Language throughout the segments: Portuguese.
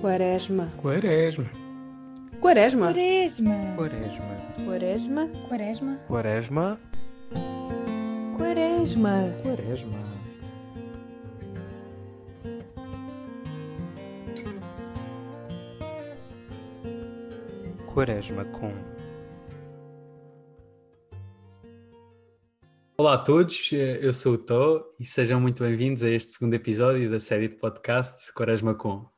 Quaresma. Quaresma. Quaresma. Quaresma. Quaresma. Quaresma. Quaresma. Quaresma. Quaresma. Quaresma. Quaresma. Com Olá a todos, eu sou o Tó e sejam muito bem-vindos a este segundo episódio da série de podcast Quaresma Com.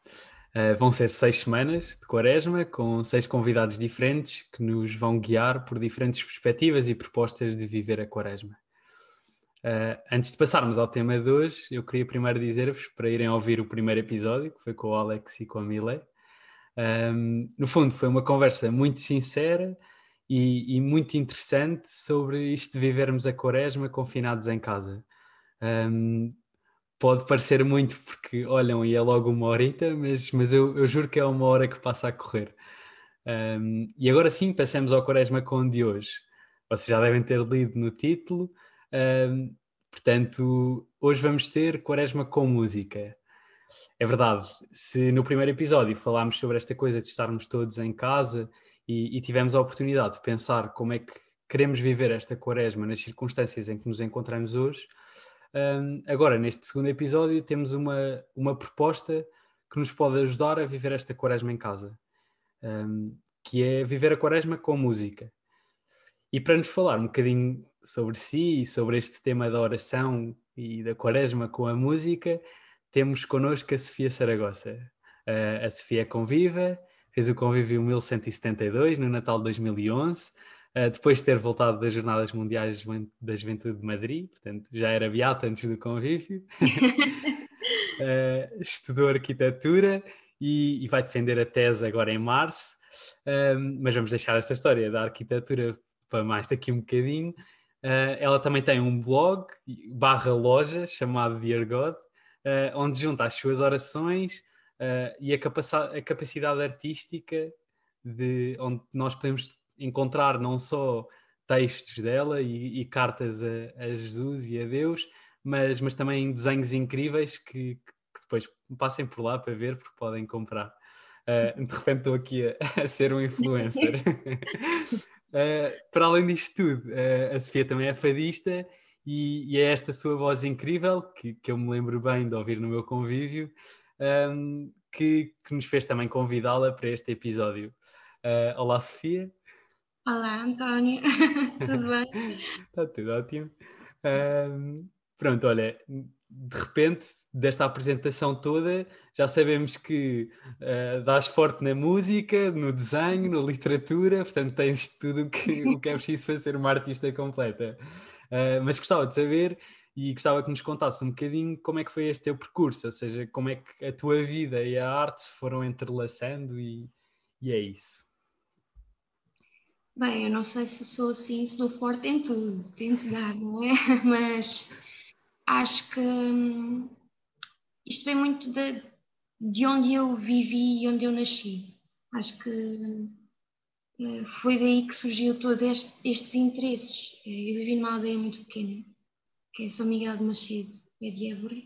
Uh, vão ser seis semanas de Quaresma com seis convidados diferentes que nos vão guiar por diferentes perspectivas e propostas de viver a Quaresma. Uh, antes de passarmos ao tema de hoje, eu queria primeiro dizer-vos para irem ouvir o primeiro episódio, que foi com o Alex e com a Miley. Um, no fundo, foi uma conversa muito sincera e, e, muito interessante sobre isto de vivermos a quaresma confinados em casa. Um, pode parecer muito porque olham e é logo uma horita, mas, mas eu, eu juro que é uma hora que passa a correr. Um, e agora sim, passamos ao quaresma com de hoje. Vocês já devem ter lido no título. Um, portanto, hoje vamos ter quaresma com música. É verdade, se no primeiro episódio falámos sobre esta coisa de estarmos todos em casa e, e, tivemos a oportunidade de pensar como é que queremos viver esta quaresma nas circunstâncias em que nos encontramos hoje, um, agora neste segundo episódio temos uma, uma proposta que nos pode ajudar a viver esta quaresma em casa, um, que é viver a quaresma com música. E para nos falar um bocadinho sobre si e sobre este tema da oração e da quaresma com a música, temos connosco a Sofia Saragossa. Uh, a Sofia é conviva, fez o convívio 1172 no Natal de 2011, uh, depois de ter voltado das Jornadas Mundiais da Juventude de Madrid, portanto já era beata antes do convívio. uh, estudou arquitetura e, e, vai defender a tese agora em março, mas vamos deixar esta história da arquitetura para mais daqui um bocadinho. ela também tem um blog barra loja chamado Dear God, uh, onde junta as suas orações uh, e a, a, capacidade artística de onde nós podemos encontrar não só textos dela e, e cartas a, a, Jesus e a Deus, mas, mas também desenhos incríveis que, que, depois passem por lá para ver porque podem comprar. Uh, de repente estou aqui a, a ser um influencer. Uh, para além disto tudo, uh, a Sofia também é fadista e, e, é esta sua voz incrível, que, que eu me lembro bem de ouvir no meu convívio, um, que, que, nos fez também convidá-la para este episódio. Olá, Sofia. Olá, António. tudo bem? Está tudo ótimo. Pronto, olha, de repente, desta apresentação toda, já sabemos que uh, dás forte na música, no desenho, na literatura, portanto tens tudo que, o que é preciso para ser uma artista completa. Uh, mas gostava de saber e gostava que nos contasse um bocadinho como é que foi este teu percurso, ou seja, como é que a tua vida e a arte se foram entrelaçando e, e é isso. Bem, eu não sei se sou assim, se dou forte em tudo, tento dar, não é? Mas acho que hum, isto vem muito de, de onde eu vivi e onde eu nasci. Acho que eh, foi daí que surgiu todos este, estes interesses. Eh, eu vivi numa aldeia muito pequena, que é São Miguel de Macedo, é de Évora,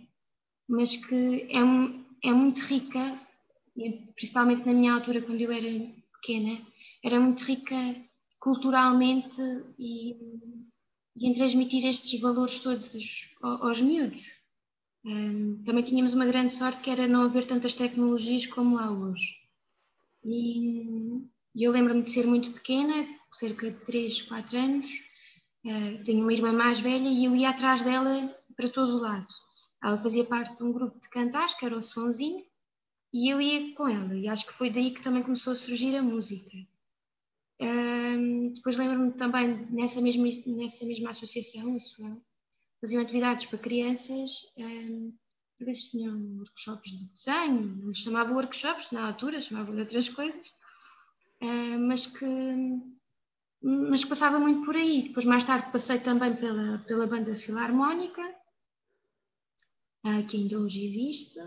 mas que é, é muito rica, principalmente na minha altura, quando eu era pequena, era muito rica culturalmente e, e em transmitir estes valores todos aos, aos miúdos. Um, também tínhamos uma grande sorte que era não haver tantas tecnologias como há hoje. E, eu lembro-me de ser muito pequena, cerca de 3, 4 anos, uh, tenho uma irmã mais velha e eu ia atrás dela para todo o lado. Ela fazia parte de um grupo de cantares, que era o Sonzinho, e eu ia com ela. E acho que foi daí que também começou a surgir a música. Depois lembro-me também, nessa mesma, nessa mesma associação, a sua, faziam atividades para crianças, uh, por vezes tinham workshops de desenho, não lhes chamavam workshops na altura, chamavam outras coisas, uh, mas, que, mas passava muito por aí. Depois, mais tarde, passei também pela, pela banda filarmónica, uh, que ainda hoje existe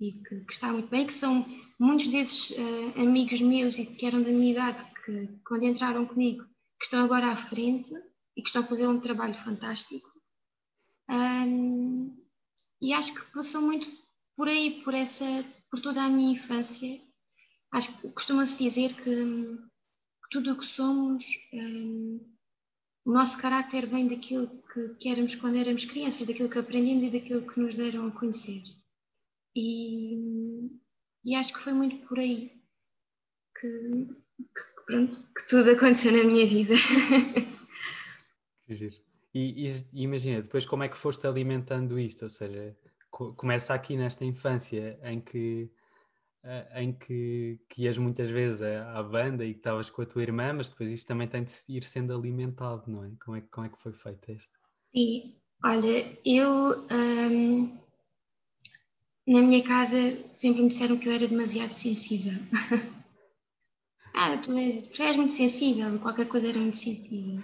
e que, que, está muito bem, que são muitos desses uh, amigos meus e que eram da minha idade, que quando entraram comigo, que estão agora à frente e que estão a fazer um trabalho fantástico. Um, e acho que passou muito por aí, por essa, por toda a minha infância. Acho que costuma-se dizer que, que, tudo o que somos, um, o nosso caráter vem daquilo que, que éramos quando éramos crianças, daquilo que aprendemos e daquilo que nos deram a conhecer. E, e acho que foi muito por aí que, que, pronto, que tudo aconteceu na minha vida. Que giro. E, e, imagina, depois como é que foste alimentando isto? Ou seja, co começa aqui nesta infância em que, uh, em que, que ias muitas vezes à, à banda e que estavas com a tua irmã, mas depois isto também tem de ir sendo alimentado, não é? Como é, como é que foi feito isto? Sim, olha, eu um, na minha casa sempre me disseram que eu era demasiado sensível. ah, tu és, muito sensível, qualquer coisa era muito sensível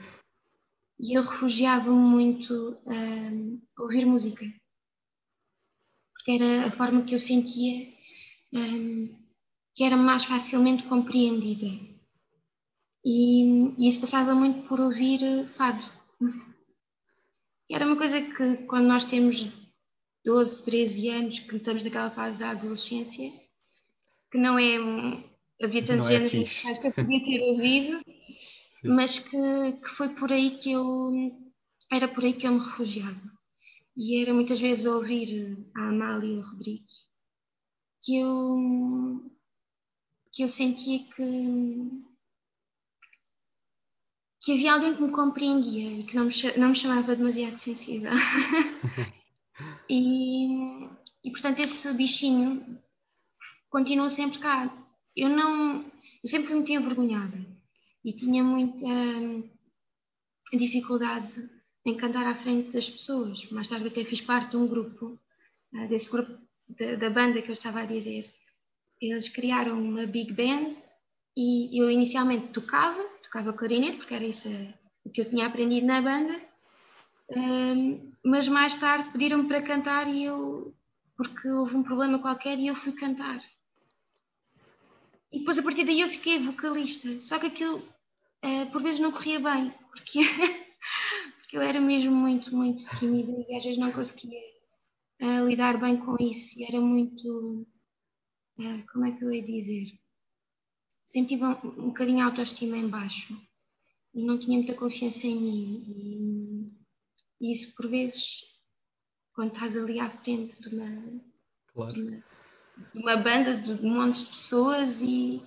e eu refugiava-me muito um, a ouvir música, porque era a forma que eu sentia um, que era mais facilmente compreendida. E, e, isso passava muito por ouvir fado. E era uma coisa que, quando nós temos 12, 13 anos, que estamos naquela fase da adolescência, que não é. Havia tantos é géneros musicais que eu podia ter ouvido, mas que, que foi por aí que eu era por aí que eu me refugiava. E era muitas vezes ouvir a Amália Rodrigues que eu, que eu sentia que, que havia alguém que me compreendia e que não me, não me chamava demasiado sensível. e, e portanto esse bichinho continua sempre cá. Eu não, eu sempre me tinha envergonhada e tinha muita hum, dificuldade em cantar à frente das pessoas. Mais tarde até fiz parte de um grupo, uh, desse grupo de, da banda que eu estava a dizer. Eles criaram uma big band e eu inicialmente tocava, tocava clarinete, porque era isso o que eu tinha aprendido na banda, uh, mas mais tarde pediram-me para cantar e eu, porque houve um problema qualquer e eu fui cantar. E depois a partir daí eu fiquei vocalista. Só que aquilo uh, por vezes não corria bem, porque, porque eu era mesmo muito, muito tímida e às vezes não conseguia uh, lidar bem com isso. E era muito. Uh, como é que eu ia dizer? Sempre tive um, um bocadinho de autoestima em baixo e não tinha muita confiança em mim. E, e isso por vezes, quando estás ali à frente de uma. Claro. De uma uma banda de um monte de pessoas e,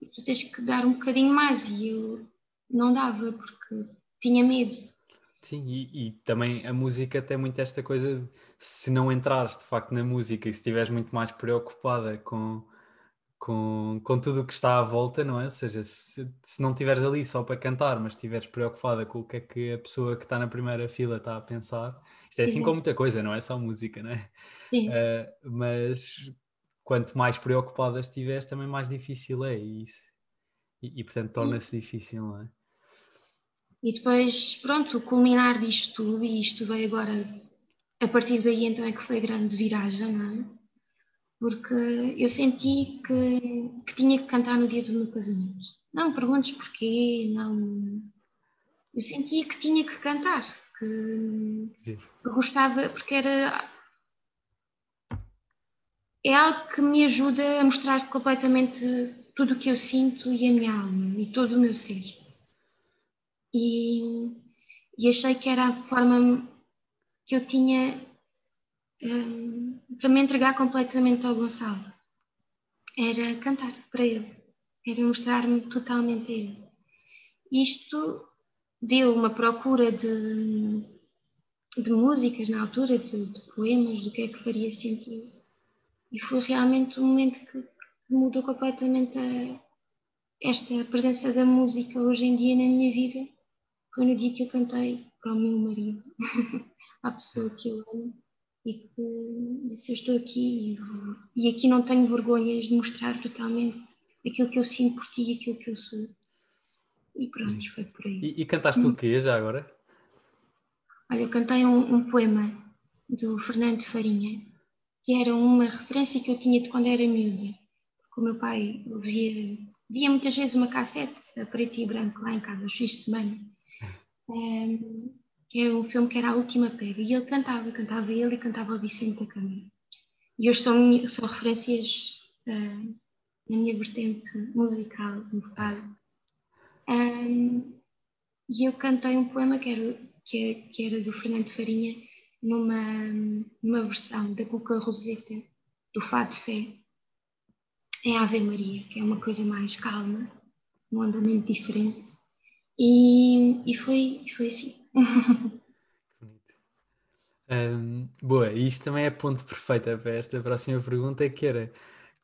e, tu tens que dar um bocadinho mais e eu não dava porque tinha medo. Sim, e, e, também a música tem muito esta coisa de se não entrares de facto na música e se estiveres muito mais preocupada com, com, com tudo o que está à volta, não é? Ou seja, se, se não estiveres ali só para cantar, mas estiveres preocupada com o que é que a pessoa que está na primeira fila está a pensar, isto é assim com muita coisa, não é só música, não é? Sim. Uh, mas quanto mais preocupada estiveres, também mais difícil é isso. E, e portanto torna-se difícil, não é? E depois, pronto, o culminar disto tudo, e isto veio agora, a partir daí então é que foi grande viragem, não é? Porque eu senti que, que tinha que cantar no dia do meu casamento. Não perguntes porquê, não. Eu sentia que tinha que cantar, que, que gostava, porque era é algo que me ajuda a mostrar completamente tudo o que eu sinto e a minha alma e todo o meu ser. E, e achei que era a forma que eu tinha um, para me entregar completamente ao Gonçalo. Era cantar para ele, era mostrar-me totalmente a ele. Isto deu uma procura de, de músicas na altura, de, de poemas, do que é que faria sentido e foi realmente um momento que, mudou completamente a, esta presença da música hoje em dia na minha vida. Foi no dia que eu cantei para o meu marido, à pessoa que eu amo, e que disse: Eu estou aqui e, e aqui não tenho vergonhas de mostrar totalmente aquilo que eu sinto por ti e aquilo que eu sou. E pronto, foi por aí. E, e cantaste o quê já agora? Olha, eu cantei um, um poema do Fernando Farinha, que era uma referência que eu tinha de quando era miúda. Porque o meu pai via, via muitas vezes uma cassete a preto e branco lá em casa, aos fins de semana. Um, que é um filme que era A Última Pega, e ele cantava, cantava ele e cantava o Vicente da Câmara. E hoje são, são referências uh, na minha vertente musical, no fado. Um, e eu cantei um poema que era, que, é, que era do Fernando Farinha, numa, numa versão da Cuca Roseta, do Fado Fé, em Ave Maria, que é uma coisa mais calma, um andamento diferente. E, e foi, foi assim. um, boa, e isto também é ponto perfeito para esta próxima pergunta, que era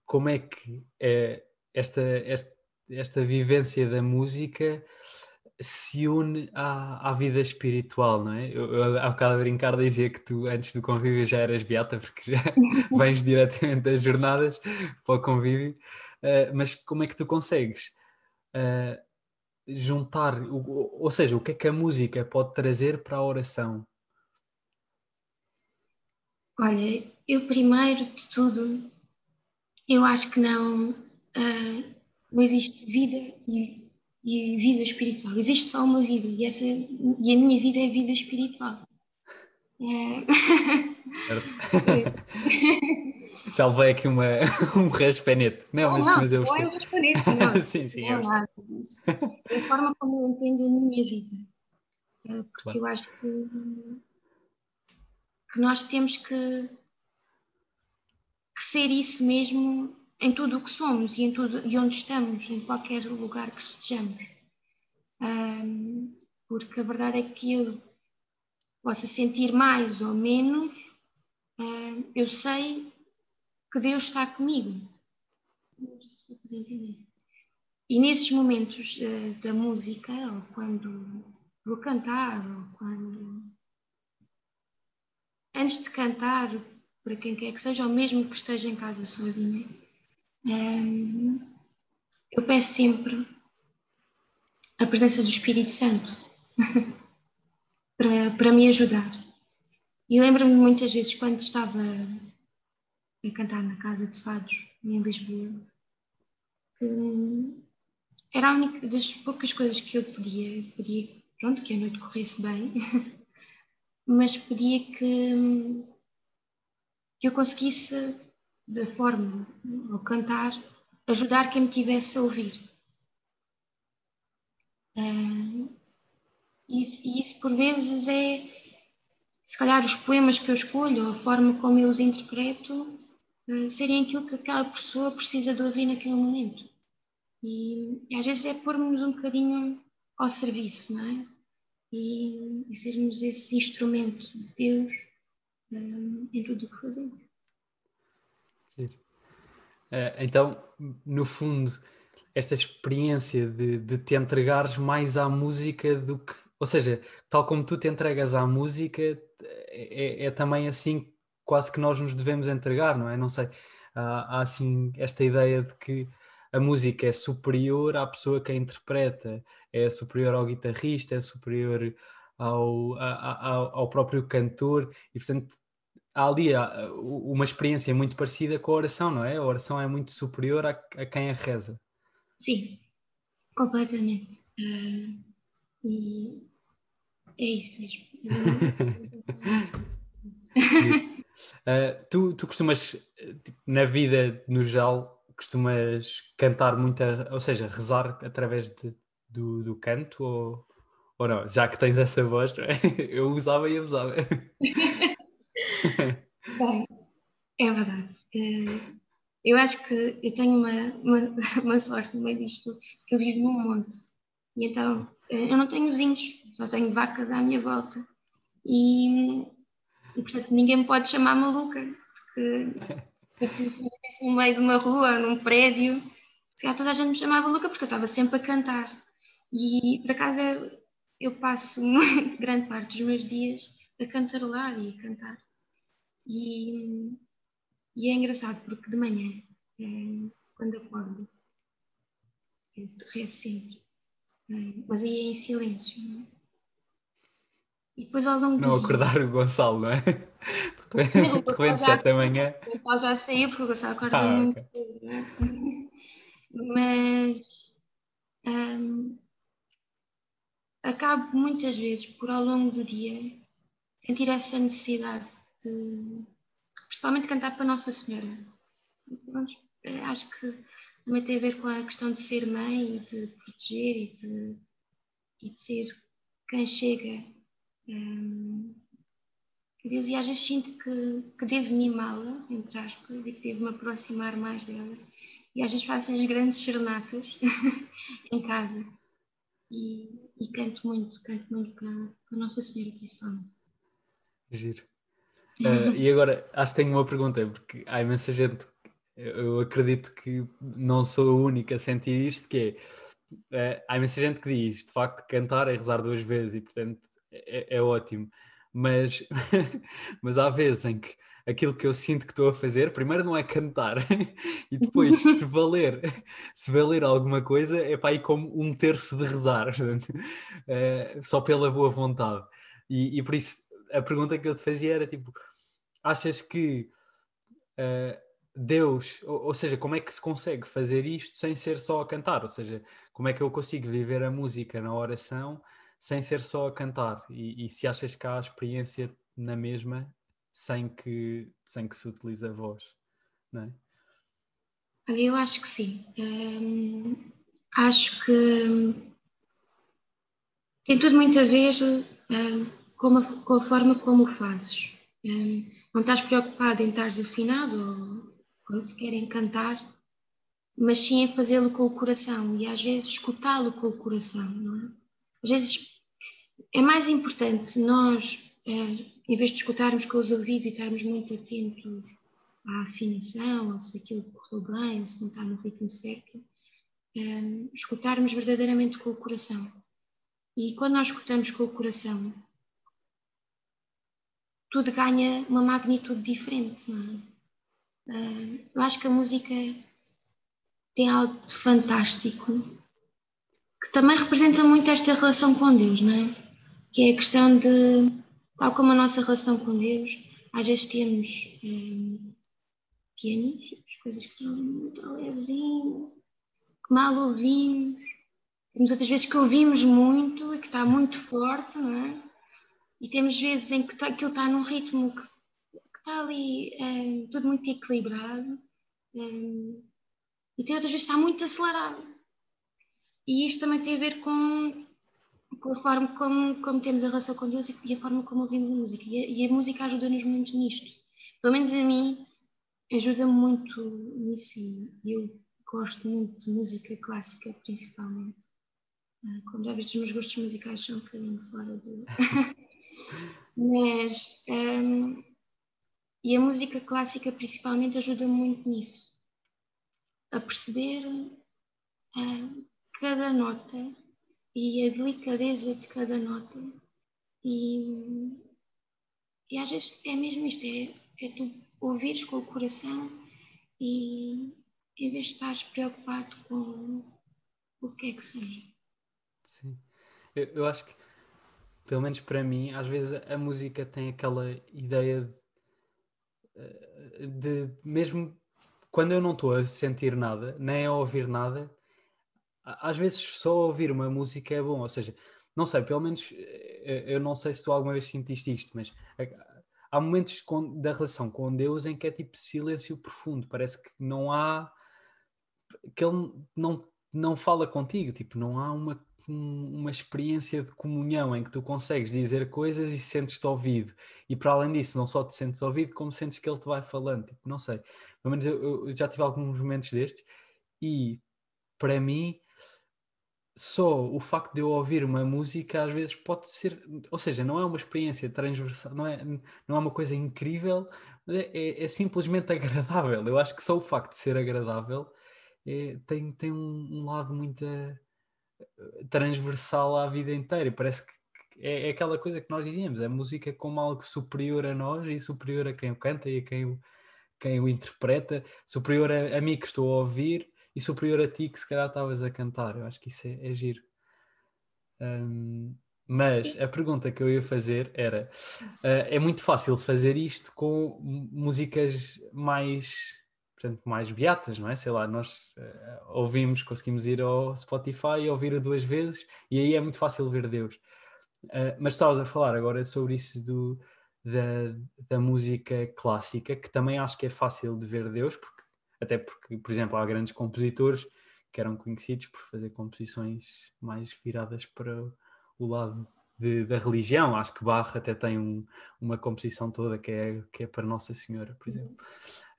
como é que é esta, esta, esta vivência da música se une à, à vida espiritual, não é? Eu, eu há bocado a brincar dizia que tu antes do convívio já eras beata porque já vens diretamente das jornadas para o convívio, uh, mas como é que tu consegues uh, juntar, o, ou seja, o que é que a música pode trazer para a oração? Olha, eu primeiro de tudo, eu acho que não, uh, não existe vida e e vida espiritual. Existe só uma vida e, essa, e a minha vida é vida espiritual. É... Já levei aqui uma, um raspanete. Não, mas, não, mas eu não é um raspanete, não. sim, sim. Não, disso. É a forma como eu entendo a minha vida. É, porque claro. eu acho que, que nós temos que, que ser isso mesmo em tudo o que somos e em tudo e onde estamos, em qualquer lugar que estejamos. Um, porque a verdade é que eu possa sentir mais ou menos, um, eu sei que Deus está comigo. E nesses momentos uh, da música, ou quando vou cantar, ou quando. Antes de cantar, para quem quer que seja, ou mesmo que esteja em casa sozinha, eu peço sempre a presença do Espírito Santo para, para me ajudar. E lembro-me muitas vezes quando estava a cantar na Casa de Fados, em Lisboa, que era a única das poucas coisas que eu podia, podia pronto, que a noite corresse bem, mas podia que, que eu conseguisse da forma, ao cantar, ajudar quem me tivesse a ouvir. Uh, e, e, isso por vezes é, se calhar, os poemas que eu escolho, a forma como eu os interpreto, uh, serem aquilo que aquela pessoa precisa de ouvir naquele momento. E, e às vezes é pôr-nos um bocadinho ao serviço, não é? E, e sermos esse instrumento de Deus uh, em tudo o que fazemos. Uh, então, no fundo, esta experiência de, de te entregares mais à música do que. Ou seja, tal como tu te entregas à música, é, é, é também assim quase que nós nos devemos entregar, não é? Não sei. Há, há assim esta ideia de que a música é superior à pessoa que a interpreta, é superior ao guitarrista, é superior ao, ao, ao próprio cantor, e portanto há ali uma experiência muito parecida com a oração, não é? A oração é muito superior a, a quem a reza. Sim, completamente. Uh, e é isso mesmo. uh, tu, tu costumas, tipo, na vida no geral, costumas cantar muita, ou seja, rezar através de, do, do canto ou, ou não? Já que tens essa voz, é? eu usava e abusava. Bem, é verdade. Eh, eu acho que eu tenho uma, uma, uma sorte no meio disto que eu vivo num monte. E então eh, eu não tenho vizinhos, só tenho vacas à minha volta. E, e portanto ninguém me pode chamar maluca, porque eu estivesse no meio de uma rua, num prédio, se calhar toda a gente me chamava maluca porque eu estava sempre a cantar. E por acaso eu, eu passo grande parte dos meus dias a cantarolar e a cantar. E, e é engraçado porque de manhã, é, quando acordo, eu rezo sempre, é, mas aí é em silêncio. Não é? E depois ao longo Não acordar o Gonçalo, não é? De repente, sete da manhã. O Gonçalo já saiu porque o Gonçalo acorda ah, muito okay. não é? Mas um, acabo muitas vezes por ao longo do dia sentir essa necessidade de principalmente cantar para Nossa Senhora. Eh, acho que também tem a ver com a questão de ser mãe e de proteger e de, e de ser quem chega um, Deus, e às vezes sinto que, que devo mimá-la, entre aspas, e que devo me aproximar mais dela. E às vezes faço as grandes serenatas em casa. E, e, canto muito, canto muito para, para Nossa Senhora, principalmente. Giro. Uh, e agora, acho que tenho uma pergunta, porque há imensa gente, eu acredito que não sou a única a sentir isto, que é, uh, há imensa gente que diz, de facto, cantar é rezar duas vezes e, portanto, é, é ótimo mas, mas há vezes em que aquilo que eu sinto que estou a fazer, primeiro não é cantar, e depois, se valer, se valer alguma coisa, é para ir como um terço de rezar, é, só pela boa vontade. E, e, por isso a pergunta que eu te fazia era tipo: achas que uh, Deus, ou, ou, seja, como é que se consegue fazer isto sem ser só a cantar? Ou seja, como é que eu consigo viver a música na oração? sem ser só a cantar e, e, se achas que há experiência na mesma sem que, sem que se utilize a voz, não é? Eu acho que sim. Hum, acho que tem tudo muito a ver hum, com, a, com, a, forma como o fazes. Hum, não estás preocupado em estar afinado ou, ou sequer em cantar, mas sim em fazê-lo com o coração e às vezes escutá-lo com o coração, não é? Às vezes é mais importante nós, é, em vez de escutarmos com os ouvidos e estarmos muito atentos à afinação, ou se aquilo correu bem, ou se não está no ritmo certo, é, escutarmos verdadeiramente com o coração. E quando nós escutamos com o coração, tudo ganha uma magnitude diferente, não é? Uh, eu acho que a música tem algo de fantástico que também representa muito esta relação com Deus, não é? Que é a questão de, tal como a nossa relação com Deus, às vezes temos hum, pianíssimos, coisas que estão muito levezinho, que mal ouvimos, temos outras vezes que ouvimos muito e que está muito forte, não é? E temos vezes em que tá, aquilo está num ritmo que, que está ali hum, tudo muito equilibrado, hum, e tem outras vezes que está muito acelerado. E isto também tem a ver com, com a forma como, como temos a relação com Deus e, a forma como ouvimos a música. E a, e a música ajuda-nos muito nisto. Pelo menos a mim, ajuda-me muito nisso. E eu gosto muito de música clássica, principalmente. Ah, como já viste, os meus gostos musicais são um bocadinho fora do. Mas. Um, e a música clássica, principalmente, ajuda-me muito nisso. A perceber. Uh, cada nota e a delicadeza de cada nota. E, e às vezes é mesmo isto, é, é tu ouvires com o coração e em vez de estares preocupado com o que é que seja. Sim, eu, eu acho que, pelo menos para mim, às vezes a música tem aquela ideia de, eh, de mesmo quando eu não estou a sentir nada, nem a ouvir nada, às vezes só ouvir uma música é bom, ou seja, não sei, pelo menos eh, eh, eu não sei se tu alguma vez sentiste isto, mas há momentos com, da relação com Deus em que é tipo silêncio profundo, parece que não há que ele não, não fala contigo, tipo, não há uma, uma experiência de comunhão em que tu consegues dizer coisas e sentes-te ouvido, e para além disso, não só te sentes ouvido, como sentes que ele te vai falando, tipo, não sei, pelo menos eu, eu já tive alguns momentos destes, e para mim só o facto de eu ouvir uma música às vezes pode ser, ou seja, não é uma experiência transversal, não é, não é uma coisa incrível, é, é, é simplesmente agradável. Eu acho que só o facto de ser agradável é, tem, tem um, um, lado muito eh, transversal à vida inteira. Parece que é, é, aquela coisa que nós dizíamos, a música como algo superior a nós e superior a quem o canta e a quem o, quem o interpreta, superior a, a mim que estou a ouvir e superior a ti que se calhar estavas a cantar. Eu acho que isso é, é giro. Um, mas a pergunta que eu ia fazer era: uh, é muito fácil fazer isto com músicas mais, portanto, mais beatas, não é? Sei lá, nós uh, ouvimos, conseguimos ir ao Spotify e ouvir duas vezes e aí é muito fácil ver Deus. Uh, mas estavas a falar agora sobre isso do, da, da música clássica, que também acho que é fácil de ver Deus, porque, até porque, por exemplo, há grandes compositores que eram conhecidos por fazer composições mais viradas para o lado de, da religião. Acho que Bach até tem um, uma composição toda que é, que é para Nossa Senhora, por exemplo.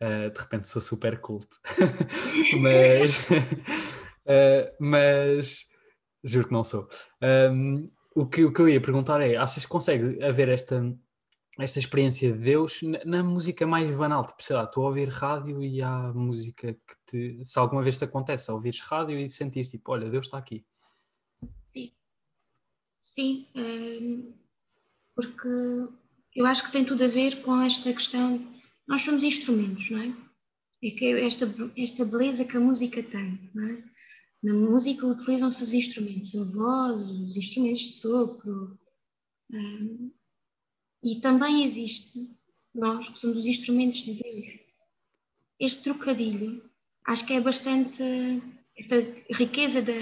Uh, de repente sou super culto. mas, uh, mas juro que não sou. Um, o, que, o que eu ia perguntar é: achas que consegue haver esta esta experiência de Deus na, música mais banal, tipo, sei lá, tu a ouvir rádio e há música que te, se alguma vez te acontece, ouvires rádio e sentires tipo, olha, Deus está aqui. Sim, sim, porque eu acho que tem tudo a ver com esta questão, nós somos instrumentos, não é? É que esta, esta beleza que a música tem, não é? Na música utilizam-se os instrumentos, a voz, os instrumentos de sopro, hum, e também existe nós, que somos os instrumentos de Deus. Este trocadilho, acho que é bastante. Esta riqueza da,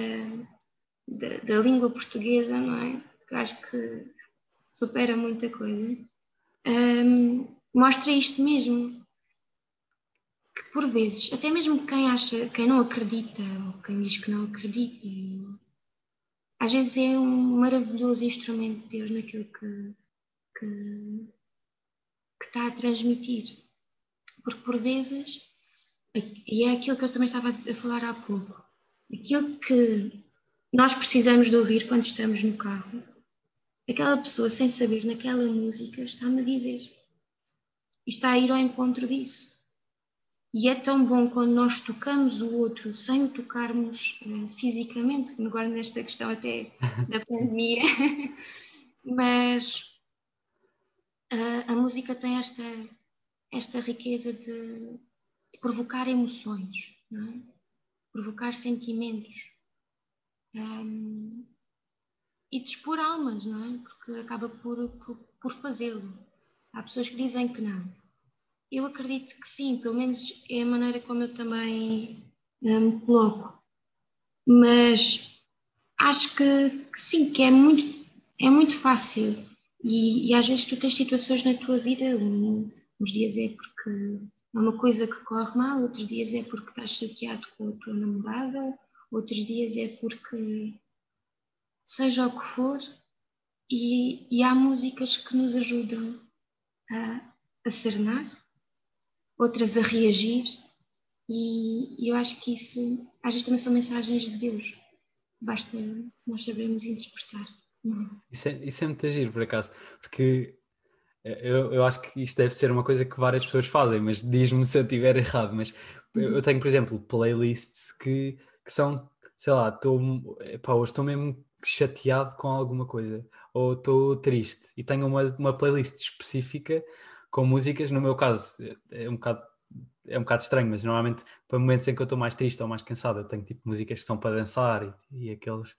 da, da língua portuguesa, não é? Que acho que supera muita coisa. Um, mostra isto mesmo. Que por vezes, até mesmo quem acha, quem não acredita, ou quem diz que não acredita, às vezes é um maravilhoso instrumento de Deus naquilo que, que, que está a transmitir. Porque por vezes, e é aquilo que eu também estava a falar há pouco, aquilo que nós precisamos de ouvir quando estamos no carro, aquela pessoa sem saber naquela música está-me a dizer e está a ir ao encontro disso. E é tão bom quando nós tocamos o outro sem o tocarmos uh, fisicamente, agora nesta questão até da pandemia, mas a, a música tem esta, esta riqueza de, de provocar emoções, é? provocar sentimentos um, e dispor almas, não é? Porque acaba por, por, por fazê-lo. Há pessoas que dizem que não. Eu acredito que sim, pelo menos é a maneira como eu também me um, coloco. Mas acho que, que, sim, que é muito, é muito fácil e, e, às vezes tu tens situações na tua vida, um, uns dias é porque é uma coisa que corre mal, outros dias é porque estás chateado com a tua namorada, outros dias é porque seja o que for, e, e há músicas que nos ajudam a, a serenar, outras a reagir, e, eu acho que isso às vezes também são mensagens de Deus, basta nós sabermos interpretar. Isso é, isso é muito giro, por acaso, porque eh, eu, eu acho que isto deve ser uma coisa que várias pessoas fazem, mas diz-me se eu estiver errado. Mas eu tenho, por exemplo, playlists que, que são, sei lá, estou, hoje estou mesmo chateado com alguma coisa, ou estou triste, e tenho uma, uma playlist específica com músicas, no meu caso, é um bocado é um bocado estranho, mas normalmente para momentos em que eu estou mais triste ou mais cansado, eu tenho tipo músicas que são para dançar e, e aqueles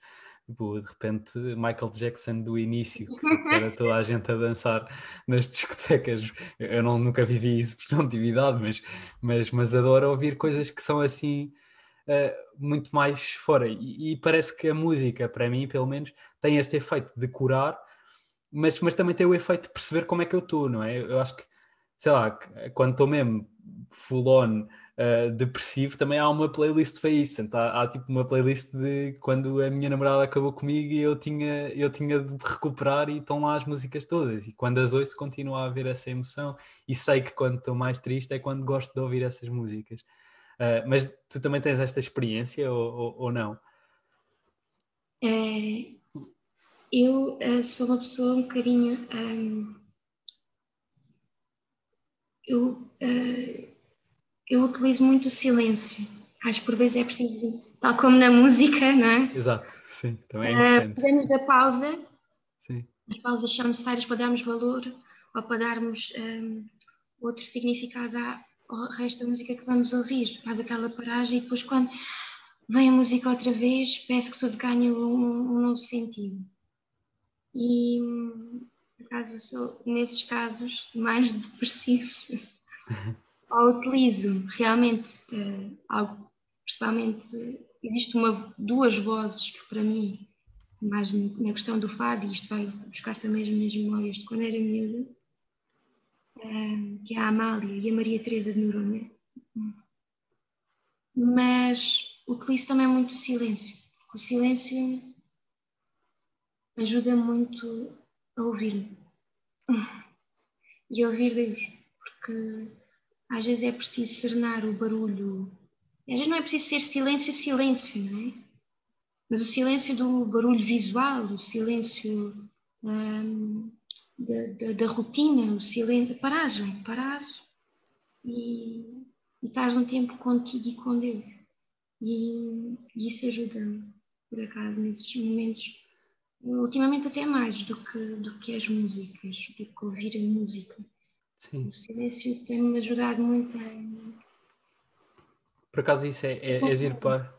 Tipo, de repente, Michael Jackson do início, que era toda a gente a dançar nas discotecas. Eu não, nunca vivi isso porque não tive idade, mas, mas, mas adoro ouvir coisas que são assim uh, muito mais fora. E, e, parece que a música, para mim, pelo menos, tem este efeito de curar, mas, mas também tem o efeito de perceber como é que eu estou, não é? Eu acho que, sei lá, quando estou mesmo full on uh, depressivo, também há uma playlist para isso. Há, há, tipo uma playlist de quando a minha namorada acabou comigo e eu tinha, eu tinha de recuperar e estão lá as músicas todas. E quando as ouço, continua a haver essa emoção. E sei que quando estou mais triste é quando gosto de ouvir essas músicas. Uh, mas tu também tens esta experiência ou, ou, ou não? É, eu uh, sou uma pessoa um bocadinho. Um, eu uh, eu utilizo muito o silêncio. Acho que por vezes é preciso, tal como na música, não é? Exato, sim, também é importante. Podemos dar pausa. Sim. As pausas são necessárias para darmos valor ou para darmos um, outro significado ao resto da música que vamos ouvir. Faz aquela paragem e depois quando vem a música outra vez, parece que tudo ganha um, um novo sentido. E, por acaso, sou, nesses casos, mais depressivo. ou utilizo realmente uh, algo, principalmente, existe uma, duas vozes que para mim, mais na questão do fado, e isto vai buscar também as minhas memórias de quando era miúda, que é a Amália e a Maria Teresa de Noronha. Mas utilizo também muito o silêncio. O silêncio ajuda muito a ouvir-me e a ouvir Deus, porque às vezes é preciso serenar o barulho. Às vezes não é preciso ser silêncio, silêncio, não é? Mas o silêncio do barulho visual, o silêncio hum, da, da, da, rotina, o silêncio, a paragem, parar e, e estar um tempo contigo e com Deus. E, e isso ajuda, por acaso, nesses momentos ultimamente até mais do que, do que as músicas, do que ouvir a música. Sim. O silêncio tem-me ajudado muito a. Por acaso isso é, é, é giro para,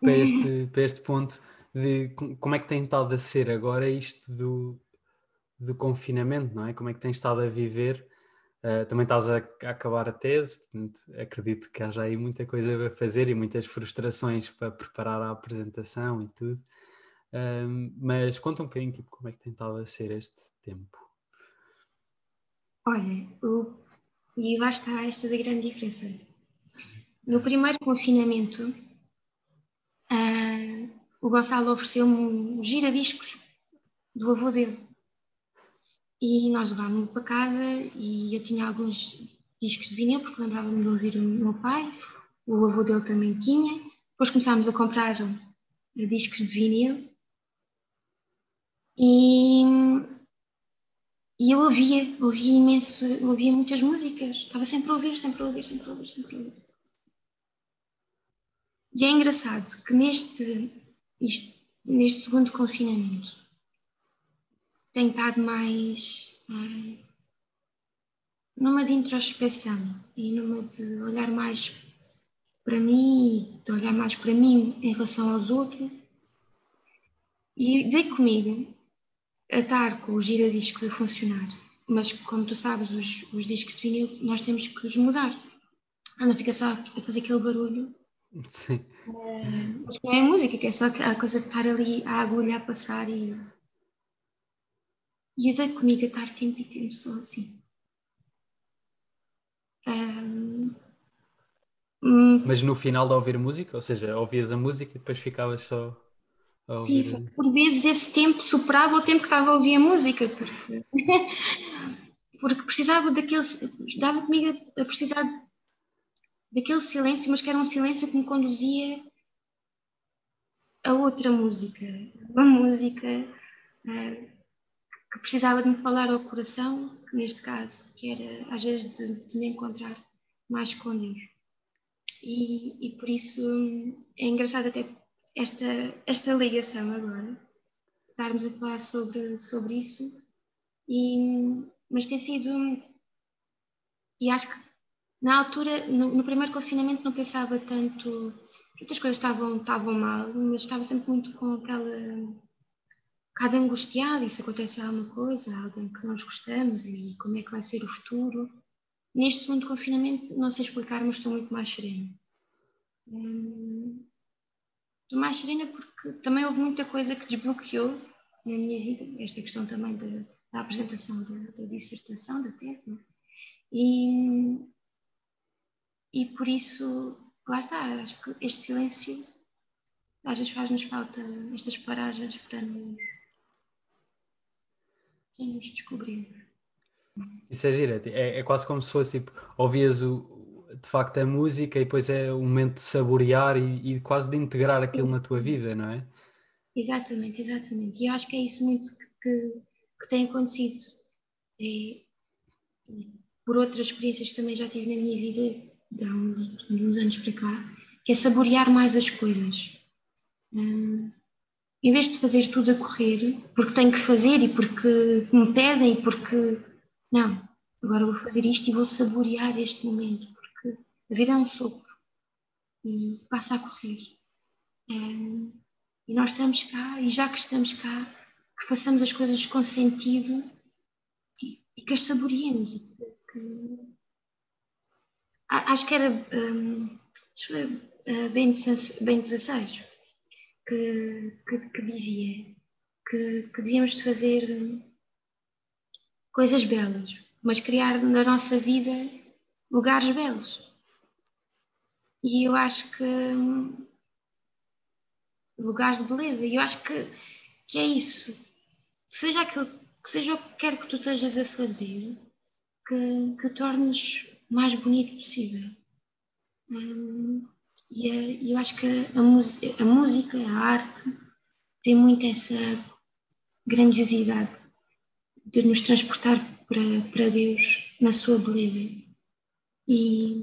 para, este, para este ponto de como é que tem estado a ser agora isto do, do confinamento, não é? Como é que tem estado a viver? Uh, também estás a, a, acabar a tese, portanto, acredito que haja aí muita coisa a fazer e muitas frustrações para preparar a apresentação e tudo. Um, mas conta um bocadinho tipo, como é que tem estado a ser este tempo. Olha, o... e lá está esta da grande diferença. No primeiro confinamento, uh, o Gonçalo ofereceu-me um giradiscos do avô dele. E nós levámos-lo para casa e eu tinha alguns discos de vinil, porque lembrava-me de ouvir o meu pai, o avô dele também tinha. Depois começámos a comprar discos de vinil e, e eu ouvia, ouvia imenso, ouvia muitas músicas, estava sempre a ouvir, sempre a ouvir, sempre a ouvir, sempre a ouvir. E é engraçado que neste, isto, neste segundo confinamento tenho estado mais hum, numa de introspeção e numa de olhar mais para mim, de olhar mais para mim em relação aos outros. E dei comigo a estar com os giradiscos a funcionar, mas como tu sabes, os, os discos de vinil nós temos que os mudar. Ah, não fica só a fazer aquele barulho. Sim. Uh, mas não é a música, que é só a coisa de estar ali a agulha a passar e. E eu dei comigo a estar tempo e tempo só assim. Um, mas no final de ouvir música, ou seja, ouvias a música e depois ficavas só Sim, só que por vezes esse tempo superava o tempo que estava a ouvir a música, porque, porque precisava daquele. dava comigo a precisar daquele silêncio, mas que era um silêncio que me conduzia a outra música. Uma música uh, que precisava de me falar ao coração, neste caso, que era às vezes de, de me encontrar mais com Deus. E, e por isso é engraçado até esta, esta ligação agora, estarmos a falar sobre, sobre isso, e, mas tem sido, e acho que na altura, no, no primeiro confinamento não pensava tanto, muitas coisas estavam, estavam mal, mas estava sempre muito com aquela, bocado angustiada, e se acontece alguma coisa, alguém que nós gostamos, e como é que vai ser o futuro. Neste segundo confinamento, não sei explicar, mas estou muito mais serena. Hum, Estou mais serena porque também houve muita coisa que desbloqueou na minha vida, esta questão também da, da apresentação da, da, dissertação, da tese. E, e por isso, lá está, acho que este silêncio às vezes faz-nos falta estas paragens para nos, nos descobrir. Isso é giro, é, é quase como se fosse tipo, ouvias o, de facto a música e depois é o momento de saborear e, e, quase de integrar aquilo na tua vida, não é? Exatamente, exatamente. E eu acho que é isso muito que, que, que tem acontecido. É, por outras experiências que também já tive na minha vida, há uns, uns anos para cá, que é saborear mais as coisas. Um, em vez de fazer tudo a correr, porque tenho que fazer e porque me pedem e porque. Não, agora vou fazer isto e vou saborear este momento a vida é um sopro e passa a correr. É, e nós estamos cá, e já que estamos cá, que façamos as coisas com sentido e, e que as saboreemos. Que, acho que era um, bem, 16 que, que, que dizia que, que, devíamos de fazer coisas belas, mas criar na nossa vida lugares belos. E eu acho que lugares de beleza, e eu acho que, que é isso. Seja aquilo, seja o que quer que tu estejas a fazer, que, que tornes o mais bonito possível. Hum, e é, eu acho que a, a música, a arte, tem muito essa grandiosidade de nos transportar para, para Deus na sua beleza. E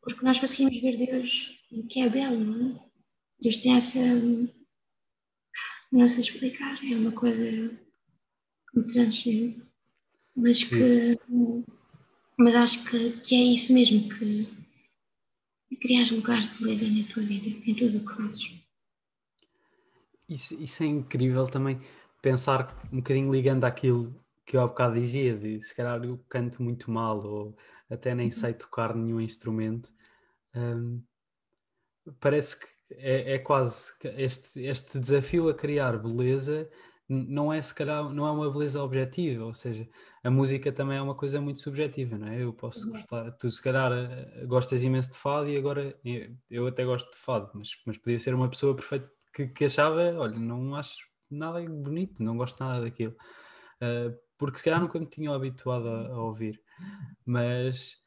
porque nós conseguimos ver Deus que é belo, não é? Deus tem essa. Não sei explicar, é uma coisa que me transcende, mas que. Mas acho que, que é isso mesmo, que crias lugares de beleza na tua vida, em tudo o que fazes. Isso, isso é incrível também, pensar um bocadinho ligando àquilo que eu há bocado dizia, de se calhar eu canto muito mal ou até nem uhum. sei tocar nenhum instrumento. Um, parece que é, é, quase este, este desafio a criar beleza não é se calhar não é uma beleza objetiva, ou seja, a música também é uma coisa muito subjetiva, não é? Eu posso gostar, tu se calhar eh, gostas imenso de fado e agora eu até gosto de fado, mas, mas podia ser uma pessoa perfeita que, que achava, olha, não acho nada bonito, não gosto nada daquilo, uh, porque se calhar nunca me tinha habituado a, a ouvir, mas,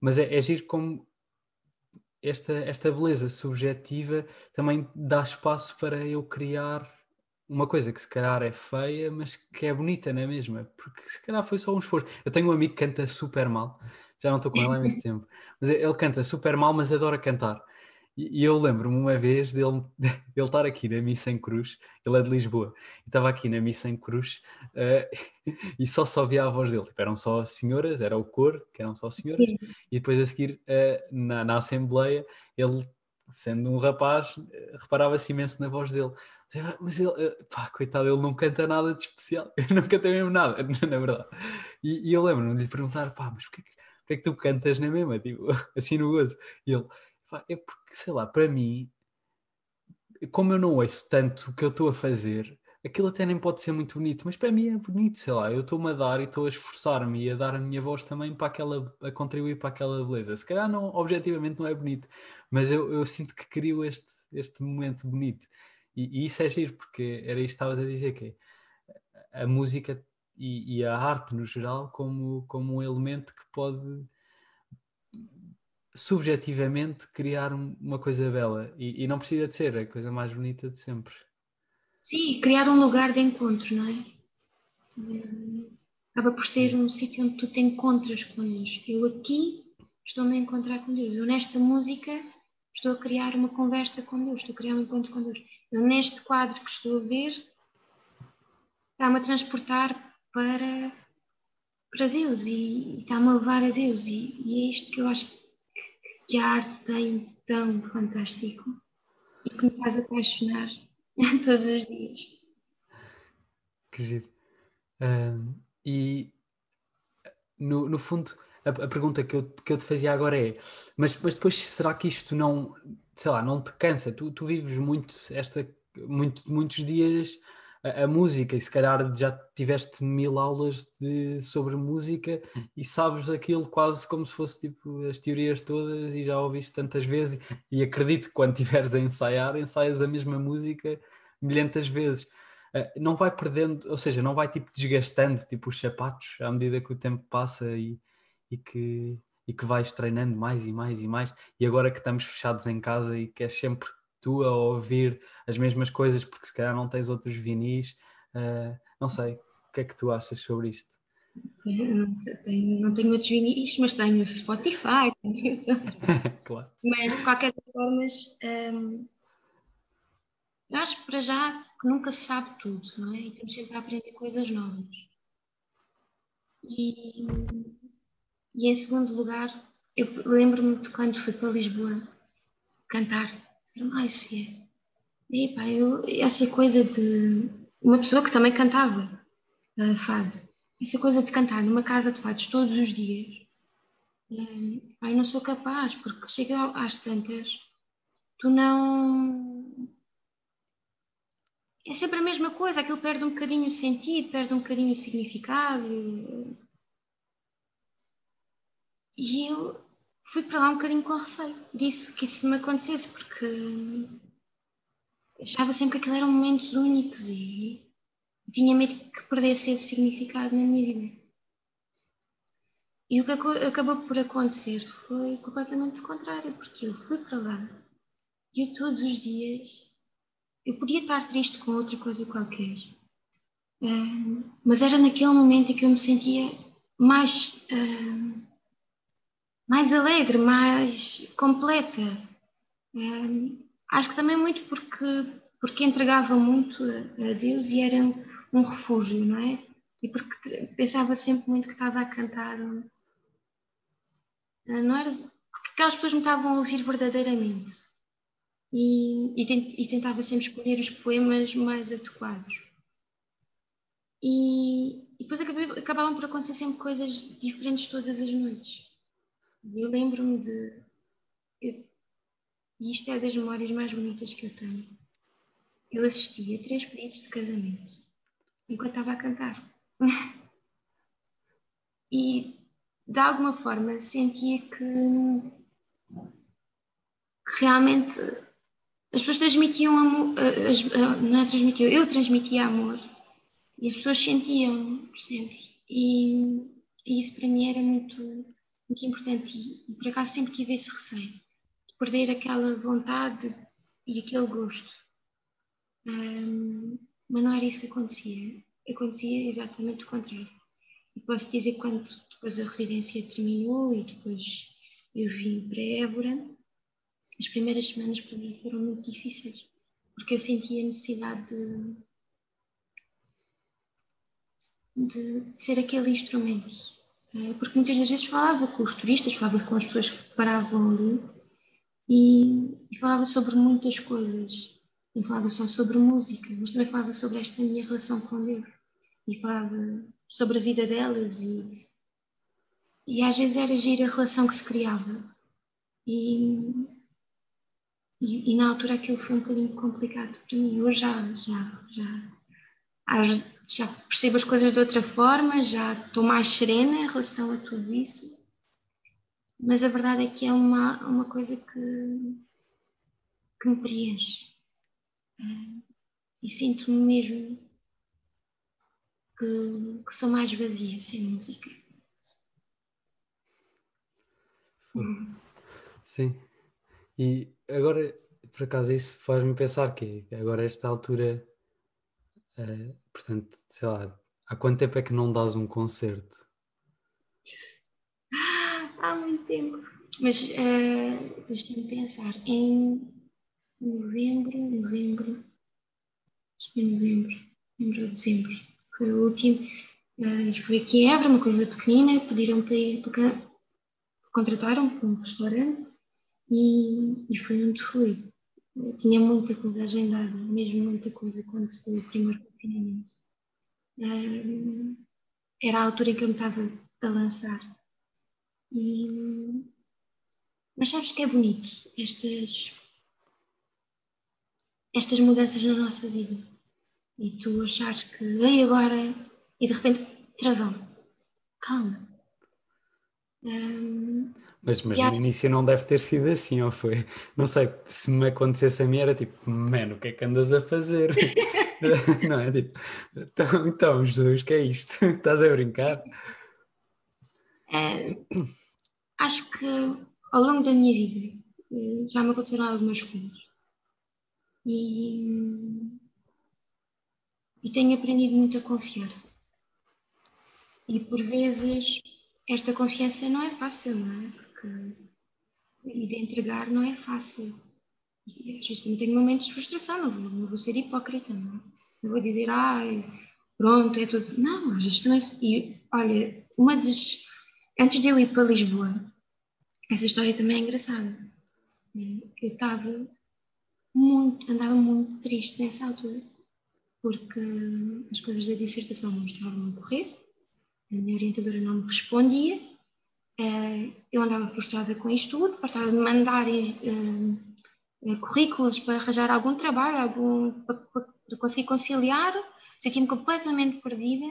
mas é, é giro como esta, esta beleza subjetiva também dá espaço para eu criar uma coisa que se calhar é feia, mas que é bonita, não é mesmo? Porque se calhar foi só um esforço. Eu tenho um amigo que canta super mal, já não estou com ele há muito tempo, mas ele canta super mal, mas adora cantar. E, eu lembro-me uma vez dele, dele estar aqui na Missa em Cruz, ele é de Lisboa, e estava aqui na Missa em Cruz uh, e só só ouvia a voz dele. Tipo, eram só senhoras, era o coro, que eram só senhoras, Sim. e depois a seguir uh, na, na Assembleia, ele, sendo um rapaz, reparava-se imenso na voz dele. Mas ele, pá, coitado, ele não canta nada de especial, eu não canta mesmo nada, na verdade. E, e eu lembro-me de lhe perguntar, pá, mas porquê, porquê que tu cantas na mesma, tipo, assim no gozo? E ele, é porque, sei lá, para mim, como eu não ouço tanto o que eu estou a fazer, aquilo até nem pode ser muito bonito, mas para mim é bonito, sei lá, eu estou-me a dar e estou a esforçar-me e a dar a minha voz também para aquela, a contribuir para aquela beleza. Se calhar não, objetivamente não é bonito, mas eu, eu sinto que crio este, este momento bonito. E, e isso é giro, porque era isto que estavas a dizer, que a música e, e, a arte no geral como, como um elemento que pode subjetivamente criar uma coisa bela e, e, não precisa de ser a coisa mais bonita de sempre. Sim, criar um lugar de encontro, não é? Acaba por ser um sítio onde tu te encontras com Deus. Eu aqui estou-me a encontrar com Deus. Eu nesta música estou a criar uma conversa com Deus, estou a criar um encontro com Deus. Eu neste quadro que estou a ver está-me a transportar para, para Deus e, e está-me a levar a Deus. E, e é isto que eu acho que a arte tem de tão fantástico e que me faz apaixonar todos os dias. Que giro. Um, e no, no fundo, a, a, pergunta que eu, que eu te fazia agora é: mas, mas depois será que isto não, sei lá, não te cansa? Tu, tu vives muito esta, muito, muitos dias a, a, música e se calhar já tiveste mil aulas de, sobre música e sabes aquilo quase como se fosse tipo as teorias todas e já ouviste tantas vezes e, acredito que quando estiveres a ensaiar, ensaias a mesma música milhentas vezes. Uh, não vai perdendo, ou seja, não vai tipo desgastando tipo os sapatos à medida que o tempo passa e, e que e que vais treinando mais e mais e mais e agora que estamos fechados em casa e que é sempre tu a ouvir as mesmas coisas porque se calhar não tens outros vinis. Uh, não sei, o que é que tu achas sobre isto? Não tenho, não tenho outros vinis, mas tenho Spotify. claro. Mas de qualquer forma, um, eu acho que para já que nunca se sabe tudo, não é? E temos sempre a aprender coisas novas. E, e em segundo lugar, eu lembro-me de quando fui para Lisboa cantar Ai, Sofia. E pá, eu, essa coisa de uma pessoa que também cantava uh, fado, essa coisa de cantar numa casa de fados todos os dias, Um, eu não sou capaz, porque chega às tantas, tu não. É sempre a mesma coisa, aquilo perde um bocadinho o sentido, perde um bocadinho o significado. E eu fui para lá um bocadinho com receio disso, que isso me acontecesse, porque achava sempre que aquilo eram momentos únicos e tinha medo que perdesse esse significado na minha vida. E o que acabou por acontecer foi completamente o contrário, porque eu fui para lá e eu todos os dias eu podia estar triste com outra coisa qualquer, uh, mas era naquele momento em que eu me sentia mais, uh, mais alegre, mais completa. Uh, acho que também muito porque, porque entregava muito a, a Deus e era um, um refúgio, não é? E porque pensava sempre muito que estava a cantar não era porque aquelas pessoas me estavam a ouvir verdadeiramente e, e, e tentava sempre escolher os poemas mais adequados e, e depois acabavam por acontecer sempre coisas diferentes todas as noites eu lembro-me de eu, e isto é das memórias mais bonitas que eu tenho eu assisti a três pedidos de casamento enquanto estava a cantar e de alguma forma sentia que, que realmente as pessoas transmitiam amor, as, não é transmitiam, eu transmitia amor e as pessoas sentiam, percebes? E, e, isso para mim era muito, muito importante e, por acaso sempre tive esse receio de perder aquela vontade e aquele gosto. Um, mas não era isso que acontecia. Acontecia exatamente o contrário. E posso dizer que quando depois a residência terminou e depois eu vim para Évora, as primeiras semanas para mim foram muito difíceis, porque eu sentia a necessidade de, de ser aquele instrumento. É? Porque muitas das vezes falava com os turistas, falava com as pessoas que paravam ali e, e falava sobre muitas coisas. Não falava só sobre música, mas também falava sobre esta minha relação com Deus. E falava sobre a vida delas e, e às vezes era agir a relação que se criava. E, e, e, na altura aquilo foi um bocadinho complicado para mim. Hoje já, já, já, já percebo as coisas de outra forma, já estou mais serena em relação a tudo isso. Mas a verdade é que é uma, uma coisa que, que me preenche. E sinto-me mesmo que, que sou mais vazia sem música. Sim. E agora, por acaso, isso faz-me pensar que agora, esta altura, uh, portanto, sei lá, há quanto tempo é que não dás um concerto? há muito tempo. Mas uh, deixa-me pensar. Em novembro, novembro, novembro, novembro ou dezembro, foi o último. Uh, foi aqui em Évora, uma coisa pequenina, pediram para ir para contrataram para um restaurante e, e foi onde fui. Tinha muita coisa agendada, mesmo muita coisa quando se deu o primeiro confinamento. Uh, era a altura em que eu me estava a lançar. E, mas sabes que é bonito estas, estas mudanças na nossa vida. E tu achares que, ei, agora, e de repente, travão. Calma um, mas mas no início não deve ter sido assim, ou foi? Não sei, se me acontecesse a mim era tipo, mano, o que é que andas a fazer? não é? Tipo, então, então, Jesus, que é isto? Estás a brincar? É, acho que ao longo da minha vida eh, já me aconteceram algumas coisas. E, e tenho aprendido muito a confiar. E por vezes esta confiança não é fácil, não é? Porque e de entregar não é fácil. E às vezes também tenho momentos de frustração, não vou, não vou ser hipócrita, não é? Não vou dizer, ai, pronto, é tudo. Não, às vezes também. E olha, uma das. Antes de eu ir para Lisboa, essa história também é engraçada. Eu estava muito, andava muito triste nessa altura, porque as coisas da dissertação não estavam a correr a minha orientadora não me respondia, Uh, eu andava frustrada com isto tudo, bastava de mandar uh, currículos para arranjar algum trabalho, algum, para, conseguir conciliar, sentia-me completamente perdida.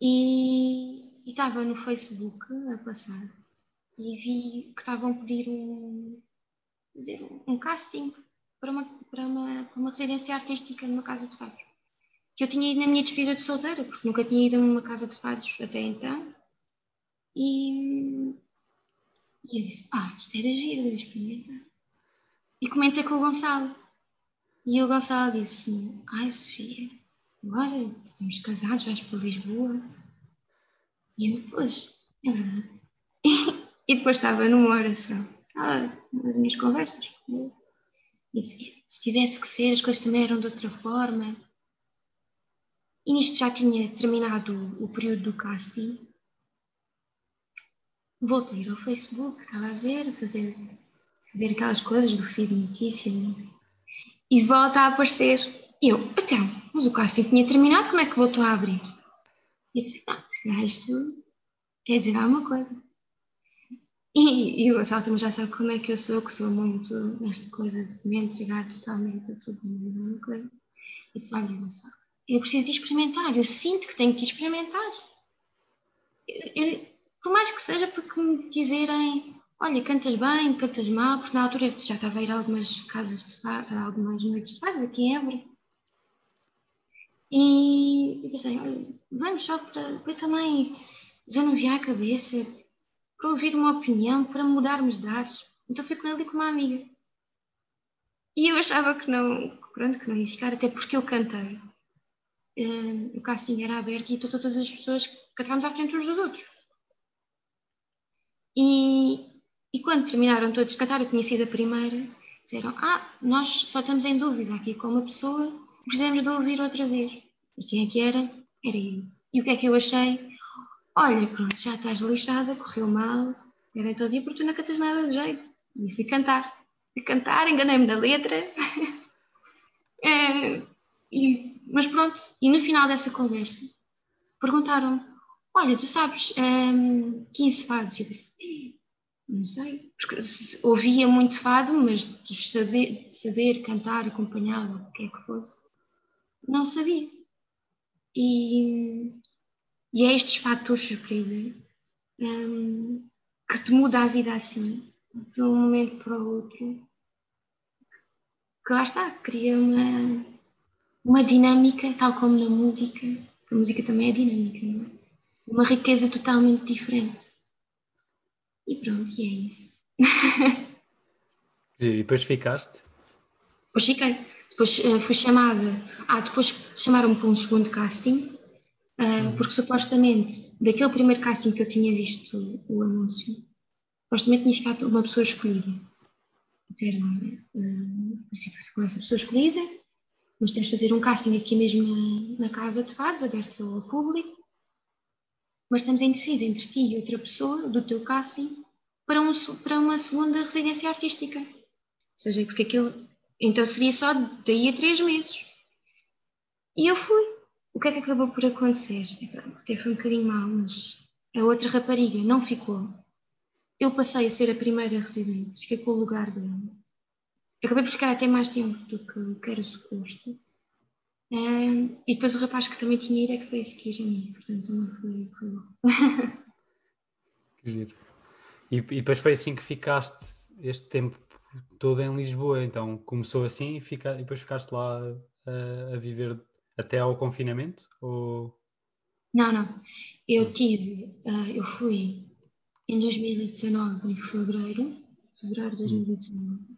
E, e estava no Facebook a passar e vi que estavam a pedir um, dizer, um casting para uma, para, uma, para uma residência artística numa casa de fados. Que eu tinha ido na minha despedida de solteira, porque nunca tinha ido a uma casa de fados até então. E, e eu disse, ah, isto era giro, eu experimentar. E comentei com o Gonçalo. E o Gonçalo disse-me, ai Sofia, agora estamos casados, vais para Lisboa. E eu, pois, é verdade. E, depois estava numa oração, ah, nas minhas conversas. E disse, se tivesse que ser, as coisas também eram de outra forma. E nisto já tinha terminado o período do casting. Voltei ao Facebook, estava a ver, a fazer, ver aquelas coisas do feed de notícias. E volta a aparecer. Eu, então, mas o casting tinha terminado, como é que voltou a abrir? E eu disse, não, se calhar isto quer dizer alguma coisa. E, e o Gonçalo também já sabe como é que eu sou, que sou muito nesta coisa de me entregar totalmente a tudo e alguma coisa. E disse, olha, Gonçalo, eu preciso de experimentar, eu sinto que tenho que experimentar. Eu, eu, por mais que seja porque me dizerem, olha, cantas bem, cantas mal, porque na altura já estava a ir a algumas casas de fado, algumas noites de fados aqui em Évora. E eu pensei, olha, vamos só para, para também desanuviar a cabeça, para ouvir uma opinião, para mudarmos de ares. Então fui com ele e com uma amiga. E eu achava que não, pronto, que não ia ficar, até porque eu cantei. Uh, o casting era aberto e todas as pessoas cantávamos à frente uns dos outros. E, e quando terminaram todos de cantar, eu tinha sido a primeira, disseram: Ah, nós só estamos em dúvida aqui com uma pessoa, precisamos de ouvir outra vez. E quem é que era? Era eu. E o que é que eu achei? Olha, pronto, já estás lixada, correu mal, era então vir porque tu não cantas nada de jeito. E fui cantar. Fui cantar, enganei-me da letra. é, e, mas pronto, e no final dessa conversa perguntaram olha, tu sabes um, 15 fados? Eu pensei, não sei, porque ouvia muito fado, mas de saber, saber cantar, acompanhá-lo, o que é que fosse, não sabia. E, e é estes fatores surpresa um, que te muda a vida assim, de um momento para o outro, que lá está, cria uma, uma dinâmica, tal como na música. A música também é dinâmica, não é? Uma riqueza totalmente diferente. E pronto, e é isso. e depois ficaste? Depois fiquei. Depois uh, fui chamada. Ah, depois chamaram-me para um segundo casting Uh, porque supostamente, daquele primeiro casting que eu tinha visto o anúncio, supostamente tinha ficado uma pessoa escolhida. Disseram, uh, com essa pessoa escolhida, nós temos de fazer um casting aqui mesmo na, na Casa de Fados, aberto ao público, mas estamos indecisos entre ti e outra pessoa do teu casting para, um, para uma segunda residência artística. Ou seja, porque aquilo então seria só daí a três meses. E eu fui o que é que acabou por acontecer? Foi um bocadinho mal, mas a outra rapariga não ficou. Eu passei a ser a primeira residente, fiquei com o lugar dela. Acabei por ficar até mais tempo do que, que era suposto. Um, e depois o rapaz que também tinha ido é que foi seguir a mim, portanto não foi, foi bom. que giro. E, e depois foi assim que ficaste este tempo todo em Lisboa, então começou assim e, fica, e depois ficaste lá a, a viver até ao confinamento? Ou... Não, não. Eu tive, uh, eu fui em 2019, em fevereiro, fevereiro de 2019.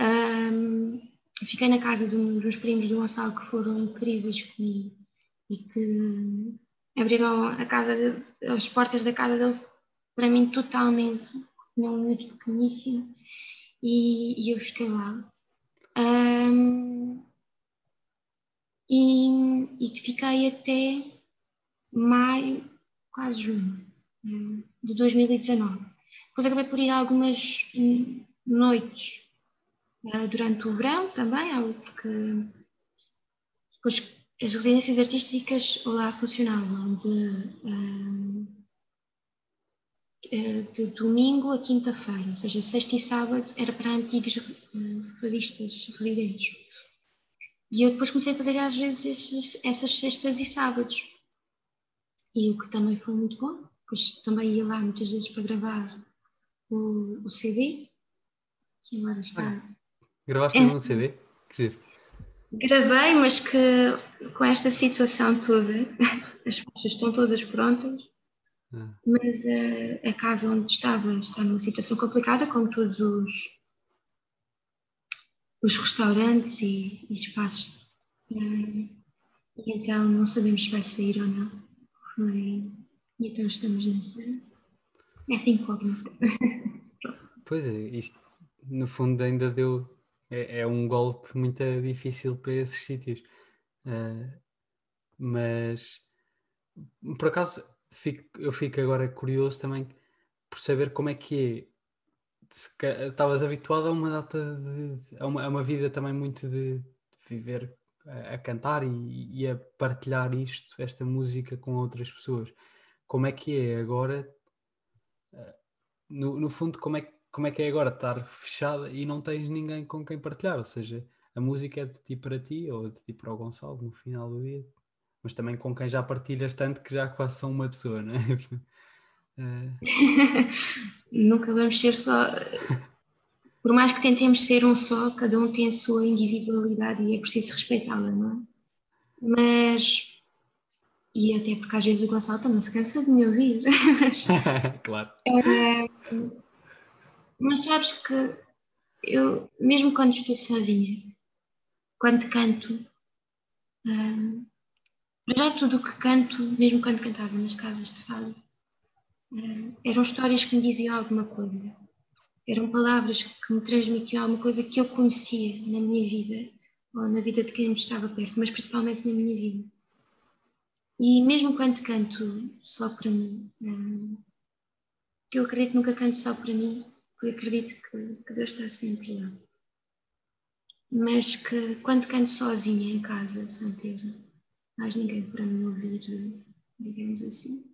Um, fiquei na casa de um dos primos do Gonçalo que foram incríveis comigo e que abriram a casa, de, as portas da casa dele para mim totalmente, não muito pequeníssimo, e, e eu fiquei lá. Um, e, e fiquei até maio, quase junho de 2019. Depois acabei por ir algumas noites durante o verão também, porque depois as residências artísticas lá funcionavam de, uh, eh, de domingo a quinta-feira, ou seja, sexta e sábado era para antigos revistas residentes. E eu depois comecei a fazer às vezes esses, essas sextas e sábados. E o que também foi muito bom, pois também ia lá muitas vezes para gravar o, o CD, que agora está. Gravaste é, um CD? Que giro. Gravei, mas que com esta situação toda, as faixas estão todas prontas, ah. mas a, a, casa onde estava está numa situação complicada, como todos os, os restaurantes e, e espaços. Uh, e então não sabemos se vai sair ou não. Foi, e então estamos nessa, nessa incógnita. pois é, isto no fundo ainda deu é, é um golpe muito difícil para esses sítios. Uh, mas por acaso fico, eu fico agora curioso também por saber como é que é. Estavas habituado a uma data de, a, uma, a uma vida também muito de, de viver a, a cantar e, e, a partilhar isto, esta música com outras pessoas. Como é que é agora? Uh, no, no fundo, como é que como é que é agora estar fechada e não tens ninguém com quem partilhar? Ou seja, a música é de ti para ti ou de ti para o Gonçalo no final do dia, mas também com quem já partilhas tanto que já quase são uma pessoa, não é? uh... Nunca vamos ser só. Por mais que tentemos ser um só, cada um tem a sua individualidade e é preciso respeitá-la, não é? Mas. E até porque às vezes o Gonçalo também se cansa de me ouvir. claro. É, mas sabes que eu, mesmo quando estou sozinha, quando canto, hum, já tudo o que canto, mesmo quando cantava nas casas de fado, hum, eram histórias que me diziam alguma coisa. Eram palavras que me transmitiam alguma coisa que eu conhecia na minha vida, ou na vida de quem me estava perto, mas principalmente na minha vida. E mesmo quando canto só para mim, hum, eu acredito que nunca canto só para mim, porque acredito que, que Deus está sempre lá. Mas que quando canto sozinha em casa, sem ter mais ninguém para me ouvir, digamos assim,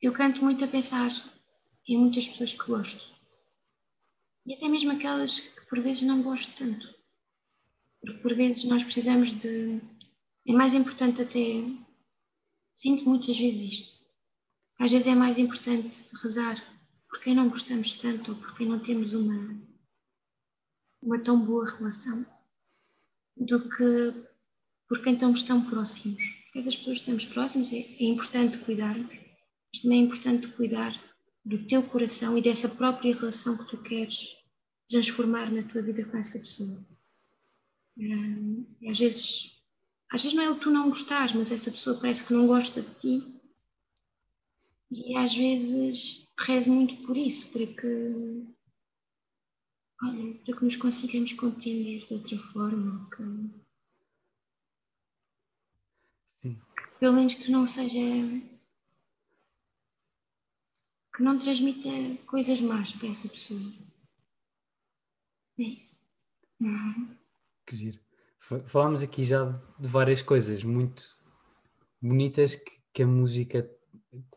eu canto muito a pensar em muitas pessoas que gosto. E até mesmo aquelas que por vezes não gosto tanto. Porque por vezes nós precisamos de. É mais importante até. Sinto muitas vezes isto às vezes é mais importante rezar por quem não gostamos tanto ou por quem não temos uma, uma tão boa relação do que por quem estamos tão próximos. Porque as pessoas que estamos próximos é, é importante cuidarmos, mas também é importante cuidar do teu coração e dessa própria relação que tu queres transformar na tua vida com essa pessoa. às vezes, às vezes não é o tu não gostares, mas essa pessoa parece que não gosta de ti e às vezes rezo muito por isso, para que, olha, para que nos consigamos compreender de outra forma. Que, Sim. pelo menos que não seja. que não transmita coisas más para essa pessoa. É isso. Uhum. Que giro. Falámos aqui já de várias coisas muito bonitas que, que a música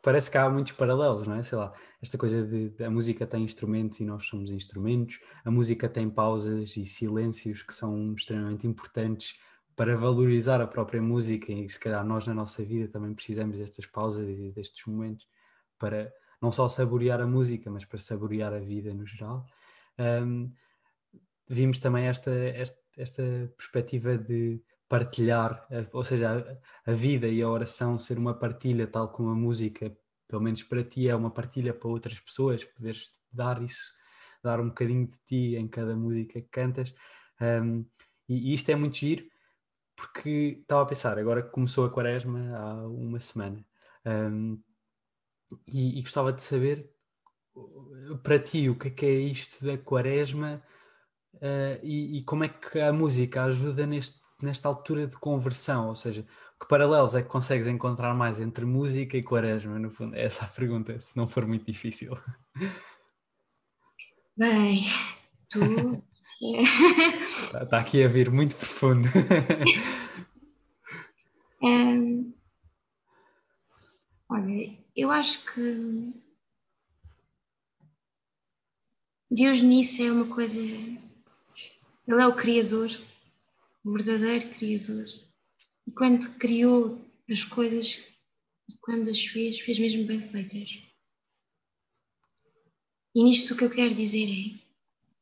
parece que há muitos paralelos, não é? Sei lá, esta coisa de, de, a música tem instrumentos e nós somos instrumentos, a música tem pausas e silêncios que são extremamente importantes para valorizar a própria música e se calhar nós na nossa vida também precisamos destas pausas e destes momentos para não só saborear a música, mas para saborear a vida no geral. Um, vimos também esta, esta, esta perspectiva de partilhar, ou seja, a, vida e a oração ser uma partilha, tal como a música, pelo menos para ti, é uma partilha para outras pessoas, poderes dar isso, dar um bocadinho de ti em cada música que cantas. Um, e, e, isto é muito giro, porque estava a pensar, agora que começou a quaresma há uma semana, um, e, e, gostava de saber para ti o que é, que é isto da quaresma uh, e, e como é que a música ajuda neste nesta altura de conversão? Ou seja, que paralelos é que consegues encontrar mais entre música e quaresma? No fundo, é essa a pergunta, se não for muito difícil. Bem, tu. Está tá aqui a vir muito profundo. um, Olha, eu acho que Deus nisso é uma coisa. Ele é o Criador, o verdadeiro Criador. E quando criou as coisas, e quando as fez, fez mesmo bem feitas. E nisto o que eu quero dizer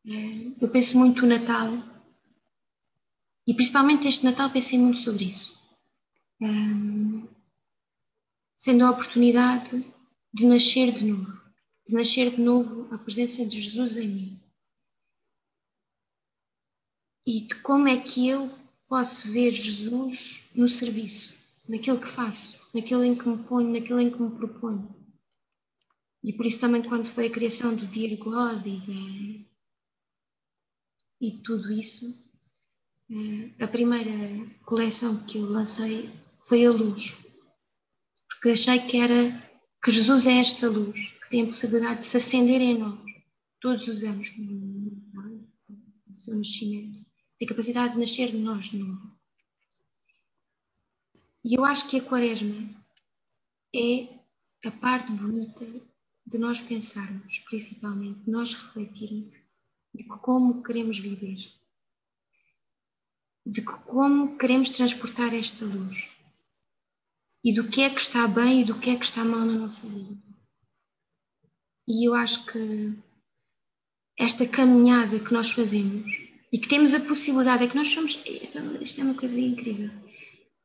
é: é eu penso muito no Natal, e principalmente este Natal pensei muito sobre isso. Sendo a oportunidade de nascer de novo de nascer de novo a presença de Jesus em mim. E de como é que eu posso ver Jesus no serviço, naquilo que faço, naquilo em que me ponho, naquilo em que me proponho. E por isso também quando foi a criação do Dear God e, de, e tudo isso, eh, a primeira coleção que eu lancei foi a luz. Porque achei que era que Jesus é esta luz tem a possibilidade de se acender em nós, todos os anos, no seu nascimento, tem capacidade de nascer de nós de novo. E eu acho que a Quaresma é a parte bonita de nós pensarmos, principalmente, de nós refletirmos de como queremos viver, de como queremos transportar esta luz e do que é que está bem e do que é que está mal na nossa vida. E eu acho que esta caminhada que nós fazemos e que temos a possibilidade, é que nós somos, isto é uma coisa incrível,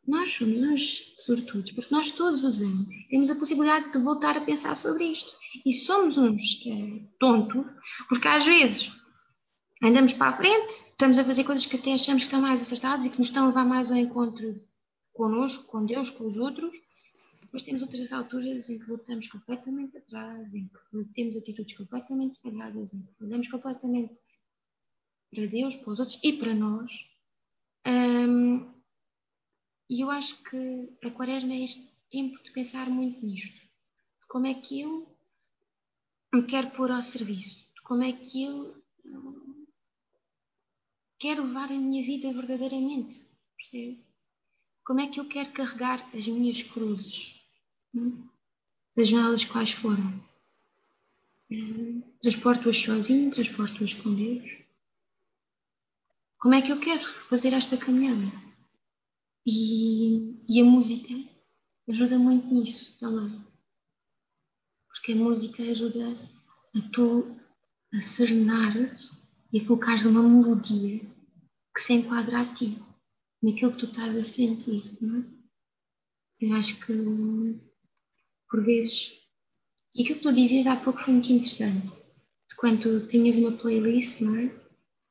nós somos uns sortudos, porque nós todos os anos temos a possibilidade de voltar a pensar sobre isto. E somos uns é tonto, porque às vezes andamos para a frente, estamos a fazer coisas que até achamos que estão mais acertadas e que nos estão a levar mais ao encontro connosco, com Deus, com os outros, depois temos outras alturas em que voltamos completamente atrás, em que temos atitudes completamente falhadas, em que olhamos completamente para Deus, para os outros e para nós. Um, e eu acho que a quaresma é este tempo de pensar muito nisto. Como é que eu me quero pôr ao serviço? Como é que eu quero levar a minha vida verdadeiramente? Percebe? Como é que eu quero carregar as minhas cruzes? Sejam elas quais forem. Transporto-as sozinho, transporto-as com Deus. Como é que eu quero fazer esta caminhada? E, e a música ajuda muito nisso também. Porque a música ajuda a tu a serenar e a colocares uma melodia que se enquadra a ti, naquilo que tu estás a sentir. Não é? Eu acho que por vezes. E aquilo que tu dizias há pouco foi muito interessante. De quando tinhas uma playlist, não é?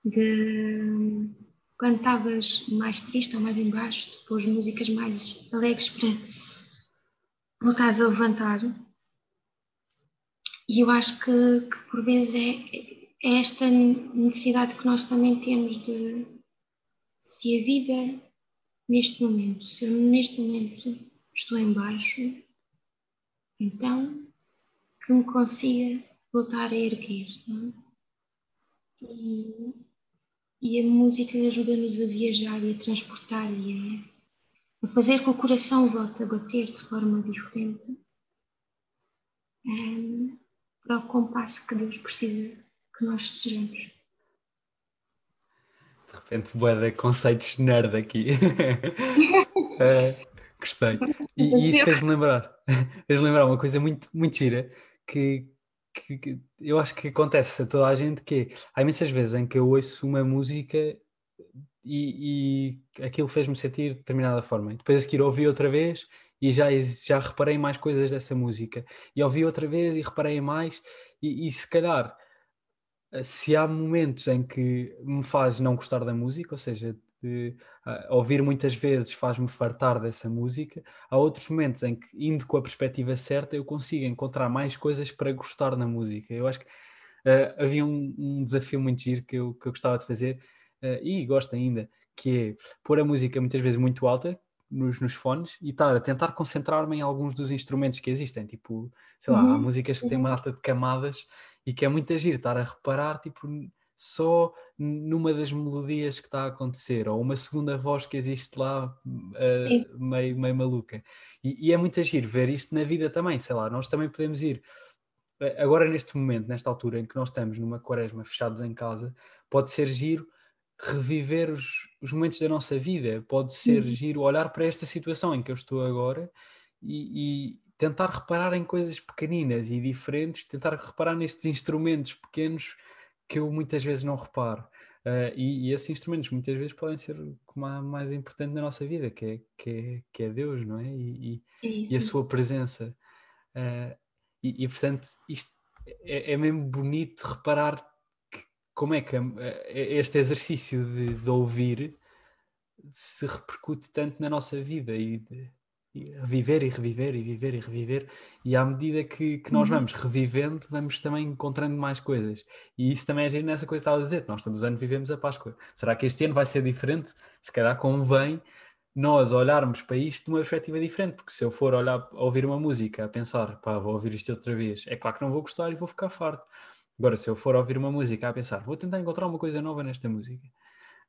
De quando estavas mais triste ou mais embaixo, depois músicas mais alegres para voltares a levantar. E eu acho que, que por vezes é, é, esta necessidade que nós também temos de se a vida neste momento, se eu neste momento estou em baixo, então que me consiga voltar a erguer. É? E, a música ajuda-nos a viajar e a transportar e a, a, fazer que o coração volte a bater de forma diferente é, para o compasso que Deus precisa que nós sejamos. De repente, boa de conceitos nerd aqui. é, Gostei. E, e isso fez-me lembrar, fez lembrar uma coisa muito, muito gira que, que, que, eu acho que acontece a toda a gente que é, há imensas vezes em que eu ouço uma música e, e aquilo fez-me sentir de determinada forma. E depois a seguir ouvi outra vez e já, já reparei mais coisas dessa música. E ouvi outra vez e reparei mais e, e se calhar se há momentos em que me faz não gostar da música, ou seja, de uh, ouvir muitas vezes faz-me fartar dessa música. Há outros momentos em que, indo com a perspectiva certa, eu consigo encontrar mais coisas para gostar na música. Eu acho que uh, havia um, um, desafio muito giro que eu, que eu gostava de fazer uh, e gosto ainda, que é pôr a música muitas vezes muito alta, nos, nos, fones e estar a tentar concentrar-me em alguns dos instrumentos que existem. Tipo, sei lá, uhum. há músicas que têm uma alta de camadas e que é muito agir, estar a reparar, tipo, só numa das melodias que está a acontecer, ou uma segunda voz que existe lá uh, meio, meio maluca. E, e, é muito agir ver isto na vida também, sei lá, nós também podemos ir. Eh, agora, neste momento, nesta altura em que nós estamos numa quaresma fechados em casa, pode ser giro reviver os, os momentos da nossa vida, pode ser uhum. giro olhar para esta situação em que eu estou agora e, e tentar reparar em coisas pequeninas e diferentes, tentar reparar nestes instrumentos pequenos que eu muitas vezes não reparo. Uh, e, e, esses instrumentos muitas vezes podem ser o mais importante na nossa vida, que é, que é, que é Deus, não é? E, e, e a sua presença. Uh, e, portanto, isto é, é, mesmo bonito reparar que, como é que este exercício de, de, ouvir se repercute tanto na nossa vida e de, reviver e reviver e viver e reviver, e à medida que, que nós uhum. vamos revivendo, vamos também encontrando mais coisas. E isso também é nessa coisa que estava a dizer, nós todos os anos vivemos a Páscoa. Será que este ano vai ser diferente? Se calhar convém nós olharmos para isto de uma perspectiva diferente, porque se eu for olhar, ouvir uma música, a pensar, pá, vou ouvir isto outra vez, é claro que não vou gostar e vou ficar farto. Agora, se eu for ouvir uma música a pensar, vou tentar encontrar uma coisa nova nesta música,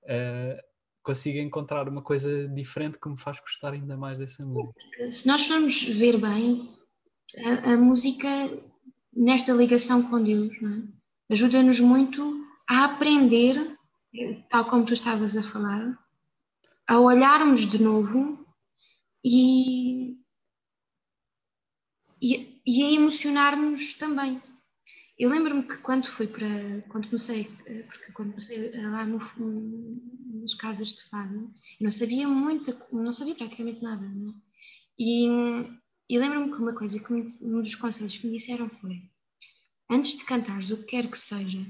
uh, consiga encontrar uma coisa diferente que me faz gostar ainda mais dessa música. Se nós formos ver bem, a, a música, nesta ligação com Deus, é? ajuda-nos muito a aprender, tal como tu estavas a falar, a olharmos de novo e, e, e a emocionarmos também. Eu lembro-me que quando fui para, quando comecei, eh, porque quando comecei lá no, nas casas de fado, eu não sabia muito, não sabia praticamente nada, né? E, e lembro-me que uma coisa que me, um dos conselhos que me disseram foi, antes de cantares o que quer que seja,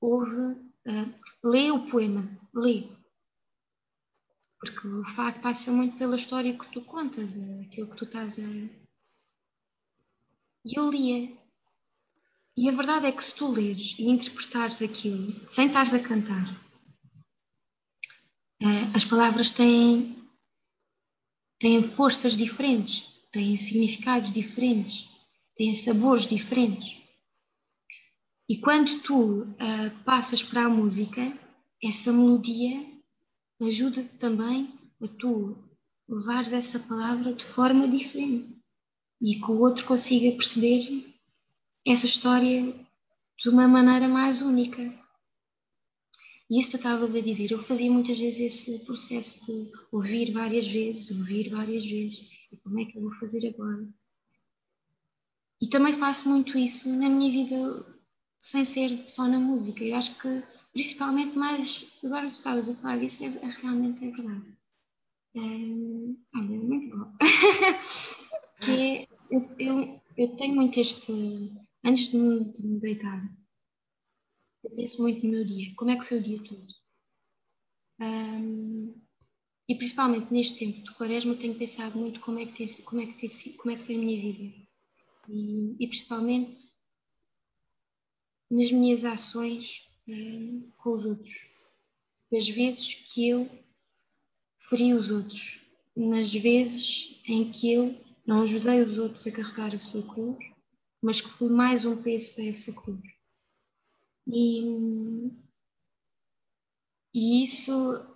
ouve, uh, lê o poema, lê. Porque o fado passa muito pela história que tu contas, aquilo que tu estás a... E eu lia, e a verdade é que se tu leres e interpretares aquilo sem estares a cantar, eh, as palavras têm, têm forças diferentes, têm significados diferentes, têm sabores diferentes. E quando tu uh, passas para a música, essa melodia ajuda-te também a tu levares essa palavra de forma diferente e que o outro consiga perceber essa história de uma maneira mais única. E isso tu estavas a dizer, eu fazia muitas vezes esse processo de ouvir várias vezes, ouvir várias vezes, e como é que eu vou fazer agora? E também faço muito isso na minha vida, sem ser só na música. Eu acho que, principalmente, mais agora que tu estavas a falar disso, é, é realmente é verdade. É, olha, muito bom. que é, eu, eu, eu tenho muito este antes de me, de me deitar, eu penso muito no meu dia, como é que foi o dia todo. Um, e principalmente neste tempo de quaresma tenho pensado muito como é que, tem, como é que, tem, como é que foi a minha vida. E, e principalmente nas minhas ações um, com os outros. Das vezes que eu feri os outros, nas vezes em que eu não ajudei os outros a carregar a sua cruz, mas que fui mais um peso para essa cruz. E, e isso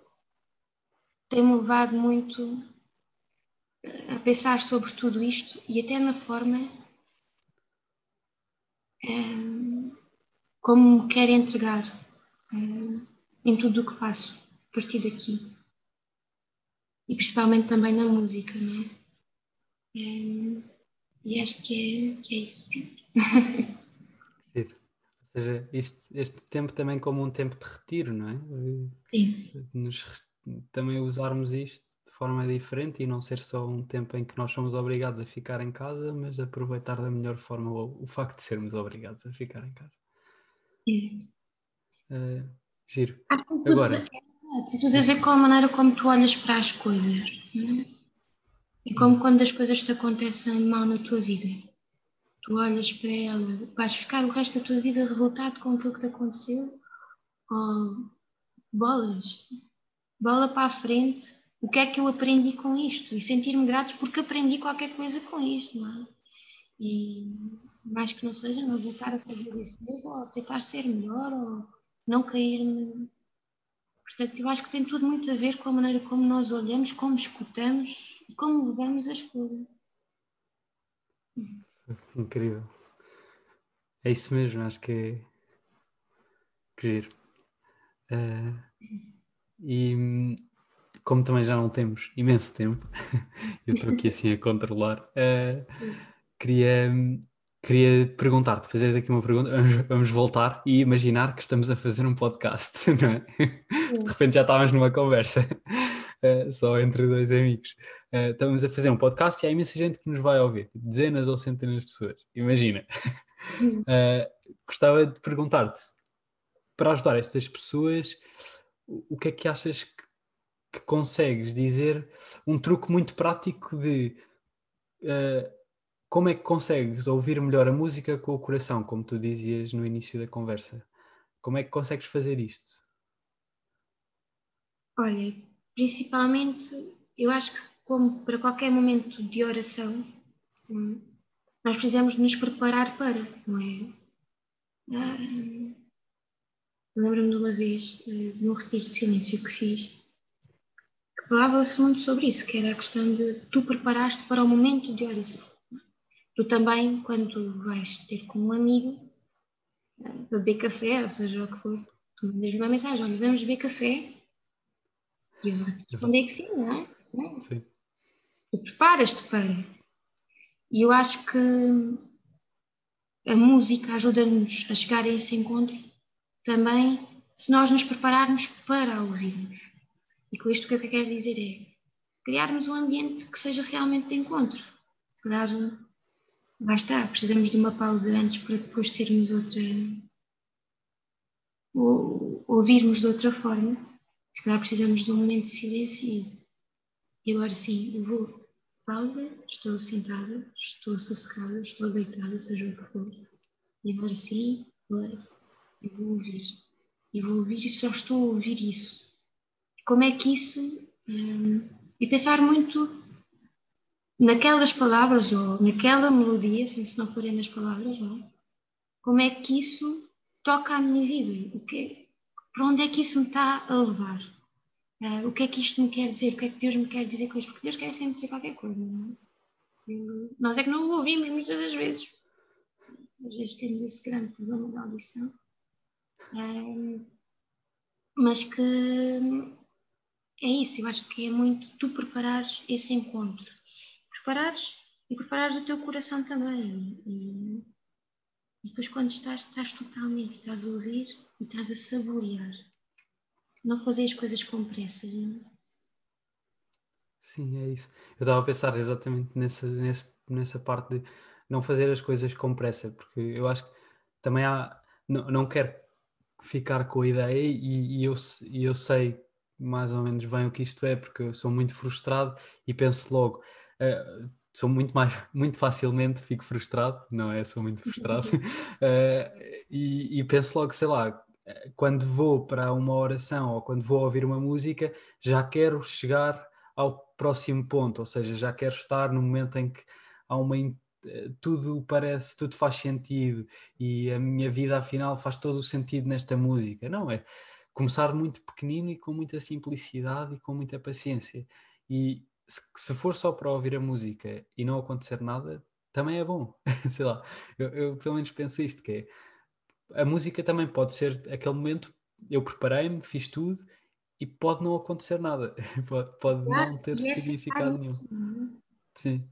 tem-me levado muito a pensar sobre tudo isto e até na forma um, como me quero entregar um, em tudo o que faço a partir daqui. E principalmente também na música, não é? Um, e acho que é, que é isso. Ou seja, este, este tempo também como um tempo de retiro, não é? Sim. Nos, também usarmos isto de forma diferente e não ser só um tempo em que nós somos obrigados a ficar em casa, mas aproveitar da melhor forma o, o facto de sermos obrigados a ficar em casa. Sim. Uh, giro. Acho que tudo, Agora, é, tudo a ver com a maneira como tu olhas para as coisas. Não é? É como quando as coisas te acontecem mal na tua vida. Tu olhas para ela, vais ficar o resto da tua vida revoltado com aquilo que te aconteceu? Ou bolas, bola para a frente, o que é que eu aprendi com isto? E sentir-me grato porque aprendi qualquer coisa com isto, não é? E, mais que não seja, não voltar a fazer isso ou tentar ser melhor, ou não cair. Portanto, eu acho que tem tudo muito a ver com a maneira como nós olhamos, como escutamos como levamos as coisas. Incrível. É isso mesmo, acho que é. Que giro. Uh, e como também já não temos imenso tempo, eu estou aqui assim a controlar, uh, queria, queria perguntar-te, fazer aqui uma pergunta, vamos, vamos, voltar e imaginar que estamos a fazer um podcast, não é? De repente já estávamos numa conversa, uh, só entre dois amigos. Uh, estamos a fazer um podcast e há imensa gente que nos vai ouvir, tipo, dezenas ou centenas de pessoas, imagina. gostava de perguntar-te, para ajudar estas pessoas, o que é que achas que, que consegues dizer um truque muito prático de uh, como é que consegues ouvir melhor a música com o coração, como tu dizias no início da conversa? Como é que consegues fazer isto? Olha, principalmente, eu acho que como para qualquer momento de oração, hum, nós precisamos nos preparar para, não é? Ah, Lembro-me de uma vez, uh, num retiro de silêncio que fiz, que falava-se muito sobre isso, que era a questão de tu preparaste para o momento de oração. Tu também, quando vais ter com um amigo, uh, beber café, ou seja o que for, tu mandas uma mensagem, olha, vamos beber café, e eu vou responder que sim, não é? Não é? Sim. Tu preparas-te para. E eu acho que a música ajuda-nos a chegar a esse encontro também se nós nos prepararmos para ouvirmos. E com isto o que eu quero dizer é criarmos um ambiente que seja realmente de encontro. Se calhar, está, precisamos de uma pausa antes para depois termos outra. ou ouvirmos de outra forma. Se calhar precisamos de um momento de silêncio e agora sim, eu vou. Pausa, estou sentada, estou sossegada, estou deitada, seja o que for. E agora sim, agora eu vou ouvir. Eu vou ouvir e só estou a ouvir isso. Como é que isso. Um, e pensar muito naquelas palavras ou naquela melodia, assim, se não forem nas palavras, como é que isso toca a minha vida? O que, para onde é que isso me está a levar? Uh, o que é que isto me quer dizer? O que é que Deus me quer dizer com isto? Porque Deus quer sempre dizer qualquer coisa. Não é? nós é que não o ouvimos muitas das vezes. Às vezes temos esse grande problema da audição mas que é isso, eu acho que é muito tu preparares esse encontro. Preparares e preparares o teu coração também. E, e depois quando estás, estás totalmente, estás a ouvir e estás a saborear. Não fazer as coisas com pressa. Não? É? Sim, é isso. Eu estava a pensar exatamente nessa, nessa, nessa parte de não fazer as coisas com pressa, porque eu acho que também há. Não, não quero ficar com a ideia e, e, eu, e eu sei mais ou menos bem o que isto é, porque eu sou muito frustrado e penso logo, uh, sou muito mais, muito facilmente fico frustrado, não é? Sou muito frustrado uh, e, e, penso logo, sei lá, quando vou para uma oração ou quando vou ouvir uma música, já quero chegar ao próximo ponto, ou seja, já quero estar no momento em que há uma tudo parece, tudo faz sentido e a minha vida afinal faz todo o sentido nesta música. Não, é começar muito pequenino e com muita simplicidade e com muita paciência. E se, se for só para ouvir a música e não acontecer nada, também é bom. Sei lá, eu, eu, pelo menos penso isto, que é, a música também pode ser aquele momento, eu preparei-me, fiz tudo e pode não acontecer nada, pode, pode não ter é significado nenhum. É? Sim.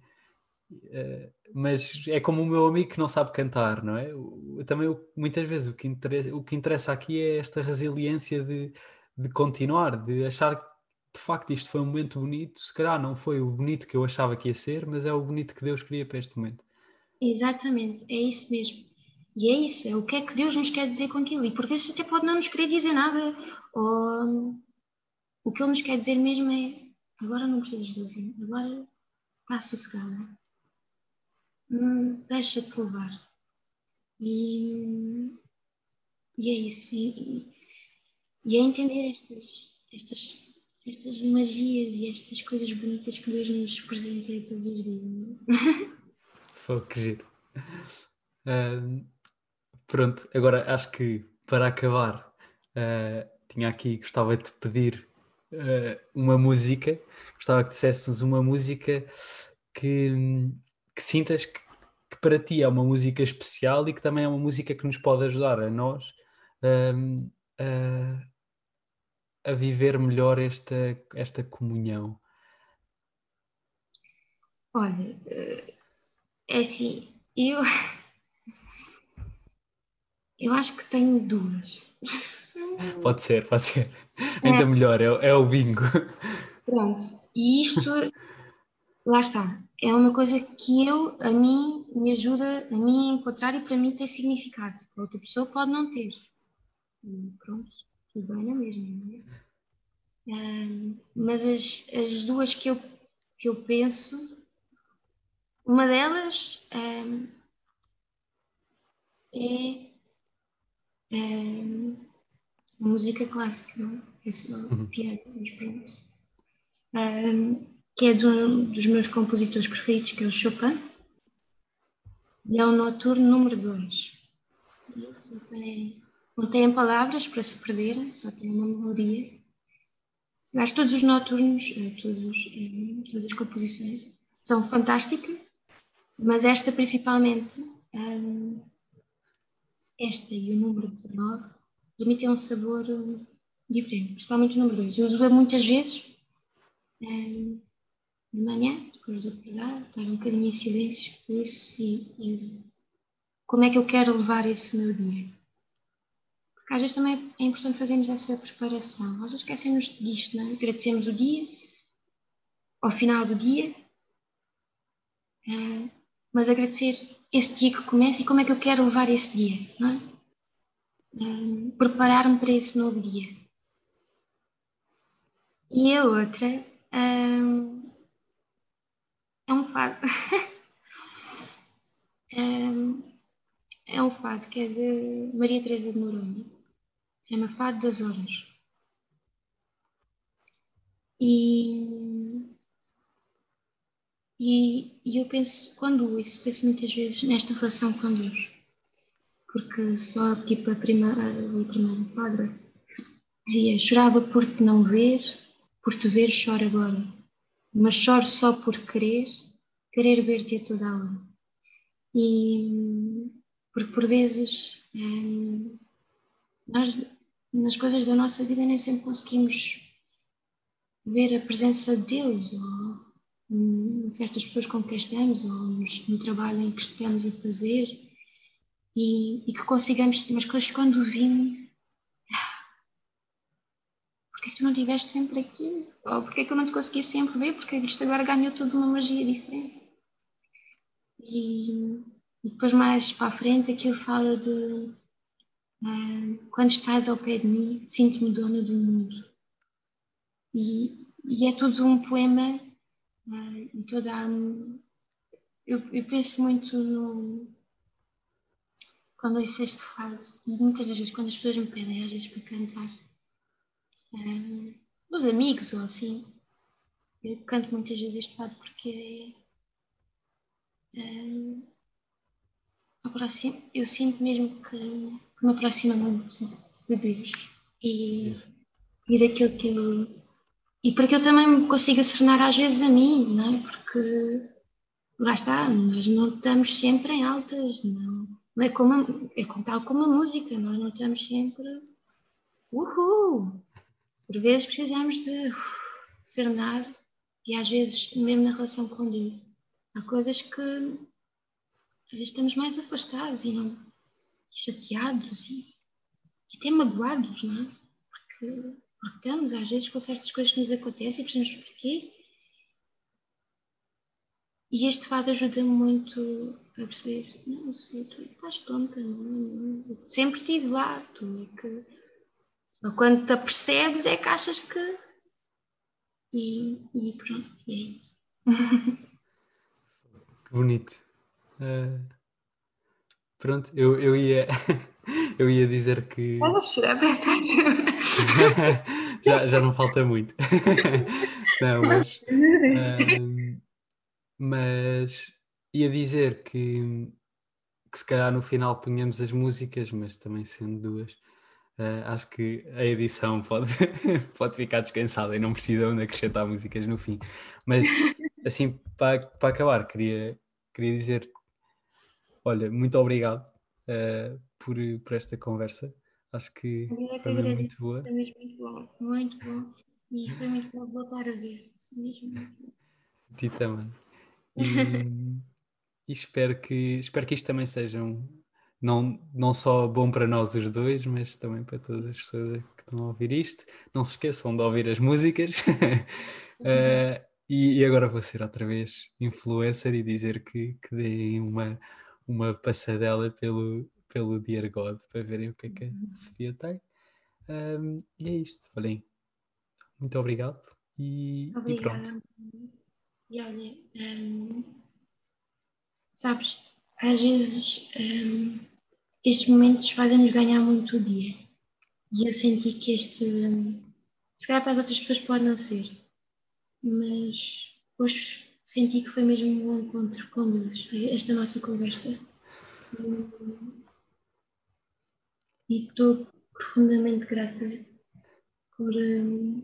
Uh, mas é como o meu amigo que não sabe cantar, não é? Eu, também muitas vezes o que, interessa, o que interessa aqui é esta resiliência de, de continuar, de achar que de facto isto foi um momento bonito, se calhar não foi o bonito que eu achava que ia ser, mas é o bonito que Deus queria para este momento. Exatamente, é isso mesmo. E é isso, é o que é que Deus nos quer dizer com aquilo. E por vezes até pode não nos querer dizer nada, ou o que Ele nos quer dizer mesmo é agora não precisas de ouvir, agora está sossegada hum, deixa-te levar. E, e é isso. E, e é entender estas, estas, estas magias e estas coisas bonitas que Deus nos presenteia todos os dias. Foi que giro. Uh, pronto, agora acho que para acabar, uh, tinha aqui, gostava de pedir uh, uma música, gostava que dissesses uma música que, que sintas que, que, para ti é uma música especial e que também é uma música que nos pode ajudar a nós a, a viver melhor esta, esta comunhão. Olha, é assim, eu, eu acho que tenho duas. Pode ser, pode ser. Ainda é. melhor, é, é o bingo. Pronto, e isto, lá está, é uma coisa que eu, a mim, me ajuda a mim a encontrar e para mim tem significado. Para outra pessoa pode não ter. E pronto, tudo bem na mesma, não é? Um, mas as, as duas que eu, que eu penso uma delas um, é, um, música clássica, não? é só uhum. piano, mas pronto. Um, que é de um dos meus compositores preferidos, que é o Chopin. E é o Noturno número 2. Só tem, não tem palavras para se perder, só tem uma melodia. Que todos os noturnos, eh, todos, eh, todas as composições, são fantásticas mas esta principalmente, um, esta e o número 19, para mim tem um sabor hum, diferente, principalmente o número 2. Eu uso muitas vezes um, de manhã, depois de acordar, estar um bocadinho em silêncio, por isso, e, e como é que eu quero levar esse meu dia. Porque às vezes também é importante fazermos essa preparação. Às vezes esquecemos disto, não é? Agradecemos o dia, ao final do dia, hum, mas agradecer esse dia que começa e como é que eu quero levar esse dia, não é? Um, Preparar-me para esse novo dia. E a outra um, é um fado. um, é um fado que é de Maria Teresa de Noronha. Chama Fado das Horas. E e, e eu penso, quando isso, penso muitas vezes nesta relação com Deus. Porque só, tipo, a primeira, a primeira quadra dizia: Chorava por te não ver, por te ver, choro agora. Mas choro só por querer, querer ver-te a toda a hora. E porque por vezes é, nós, nas coisas da nossa vida, nem sempre conseguimos ver a presença de Deus ou certas pessoas com quem estamos ou no trabalho em que estamos a fazer e, e que consigamos, mas coisas quando vimos, porque é que tu não estiveste sempre aqui? Ou porque é que eu não te consegui sempre ver? Porque isto agora ganhou toda uma magia diferente. E, e depois mais para a frente aquilo fala de uh, quando estás ao pé de mim, sinto-me dona do mundo. E, e é tudo um poema e toda a, eu, eu, penso muito no quando ouço este fado e muitas das vezes quando as pessoas me pedem às vezes para cantar um, os amigos ou assim eu canto muitas vezes este fado porque é, um, eu sinto mesmo que, que me aproxima muito de Deus e, e daquilo que Ele e para que eu também me consiga serenar às vezes a mim, não é? Porque lá está, nós não estamos sempre em altas, não, não é como a, é tal como a música, nós não estamos sempre uhul. Por vezes precisamos de uh, serenar e às vezes mesmo na relação com Deus há coisas que às vezes estamos mais afastados e não chateados e, e até magoados, não é? Porque estamos às vezes com certas coisas que nos acontecem e percebemos porquê. E este fado ajuda-me muito a perceber, não, sei, tu estás tonta, não, não, sempre estive lá, tu é que só quando te apercebes é que achas que. E, e pronto, e é isso. Que bonito. Uh, pronto, eu, eu ia. Eu ia dizer que. Chorar, já, já não falta muito. não, mas, um, mas ia dizer que, que se calhar no final punhamos as músicas, mas também sendo duas, uh, acho que a edição pode, pode ficar descansada e não precisam de acrescentar músicas no fim. Mas assim, para, para acabar, queria, queria dizer, olha, muito obrigado uh, por, por esta conversa. Acho que Eu é que foi agradeço. muito boa. Foi mesmo muito bom, muito bom. E foi muito bom voltar a ver. Mesmo muito bom. Ti também. E, e espero, que, espero que isto também seja um, não, não só bom para nós os dois, mas também para todas as pessoas que estão a ouvir isto. Não se esqueçam de ouvir as músicas. Eh, e, e agora vou ser outra vez influencer e dizer que, que deem uma, uma passadela pelo, pelo Dear God para verem o que é que a Sofia tem. Um, e é isto. Olhem, muito obrigado. E, e pronto. E olha, hum, sabes, às vezes hum, estes momentos fazem-nos ganhar muito o dia. E eu senti que este, se calhar para as outras pessoas pode não ser, mas hoje senti que foi mesmo um bom encontro com Deus, esta nossa conversa. E estou profundamente grata por, hum,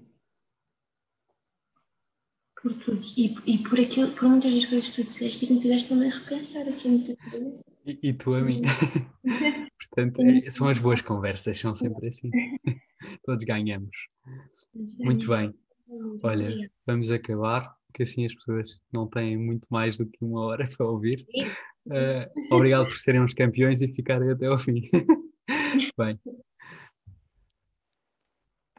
por tudo e, e por aquilo, por muitas das coisas que tu disseste e que me fizeste também repensar aqui muita coisa. E, e tu a mim. Portanto, é- são as boas conversas, são sempre assim. Todos ganhamos. Muito bem. Olha, vamos acabar, que assim as pessoas não têm muito mais do que uma hora para ouvir. Eh, obrigado por serem os campeões e ficarem até ao fim. Bye.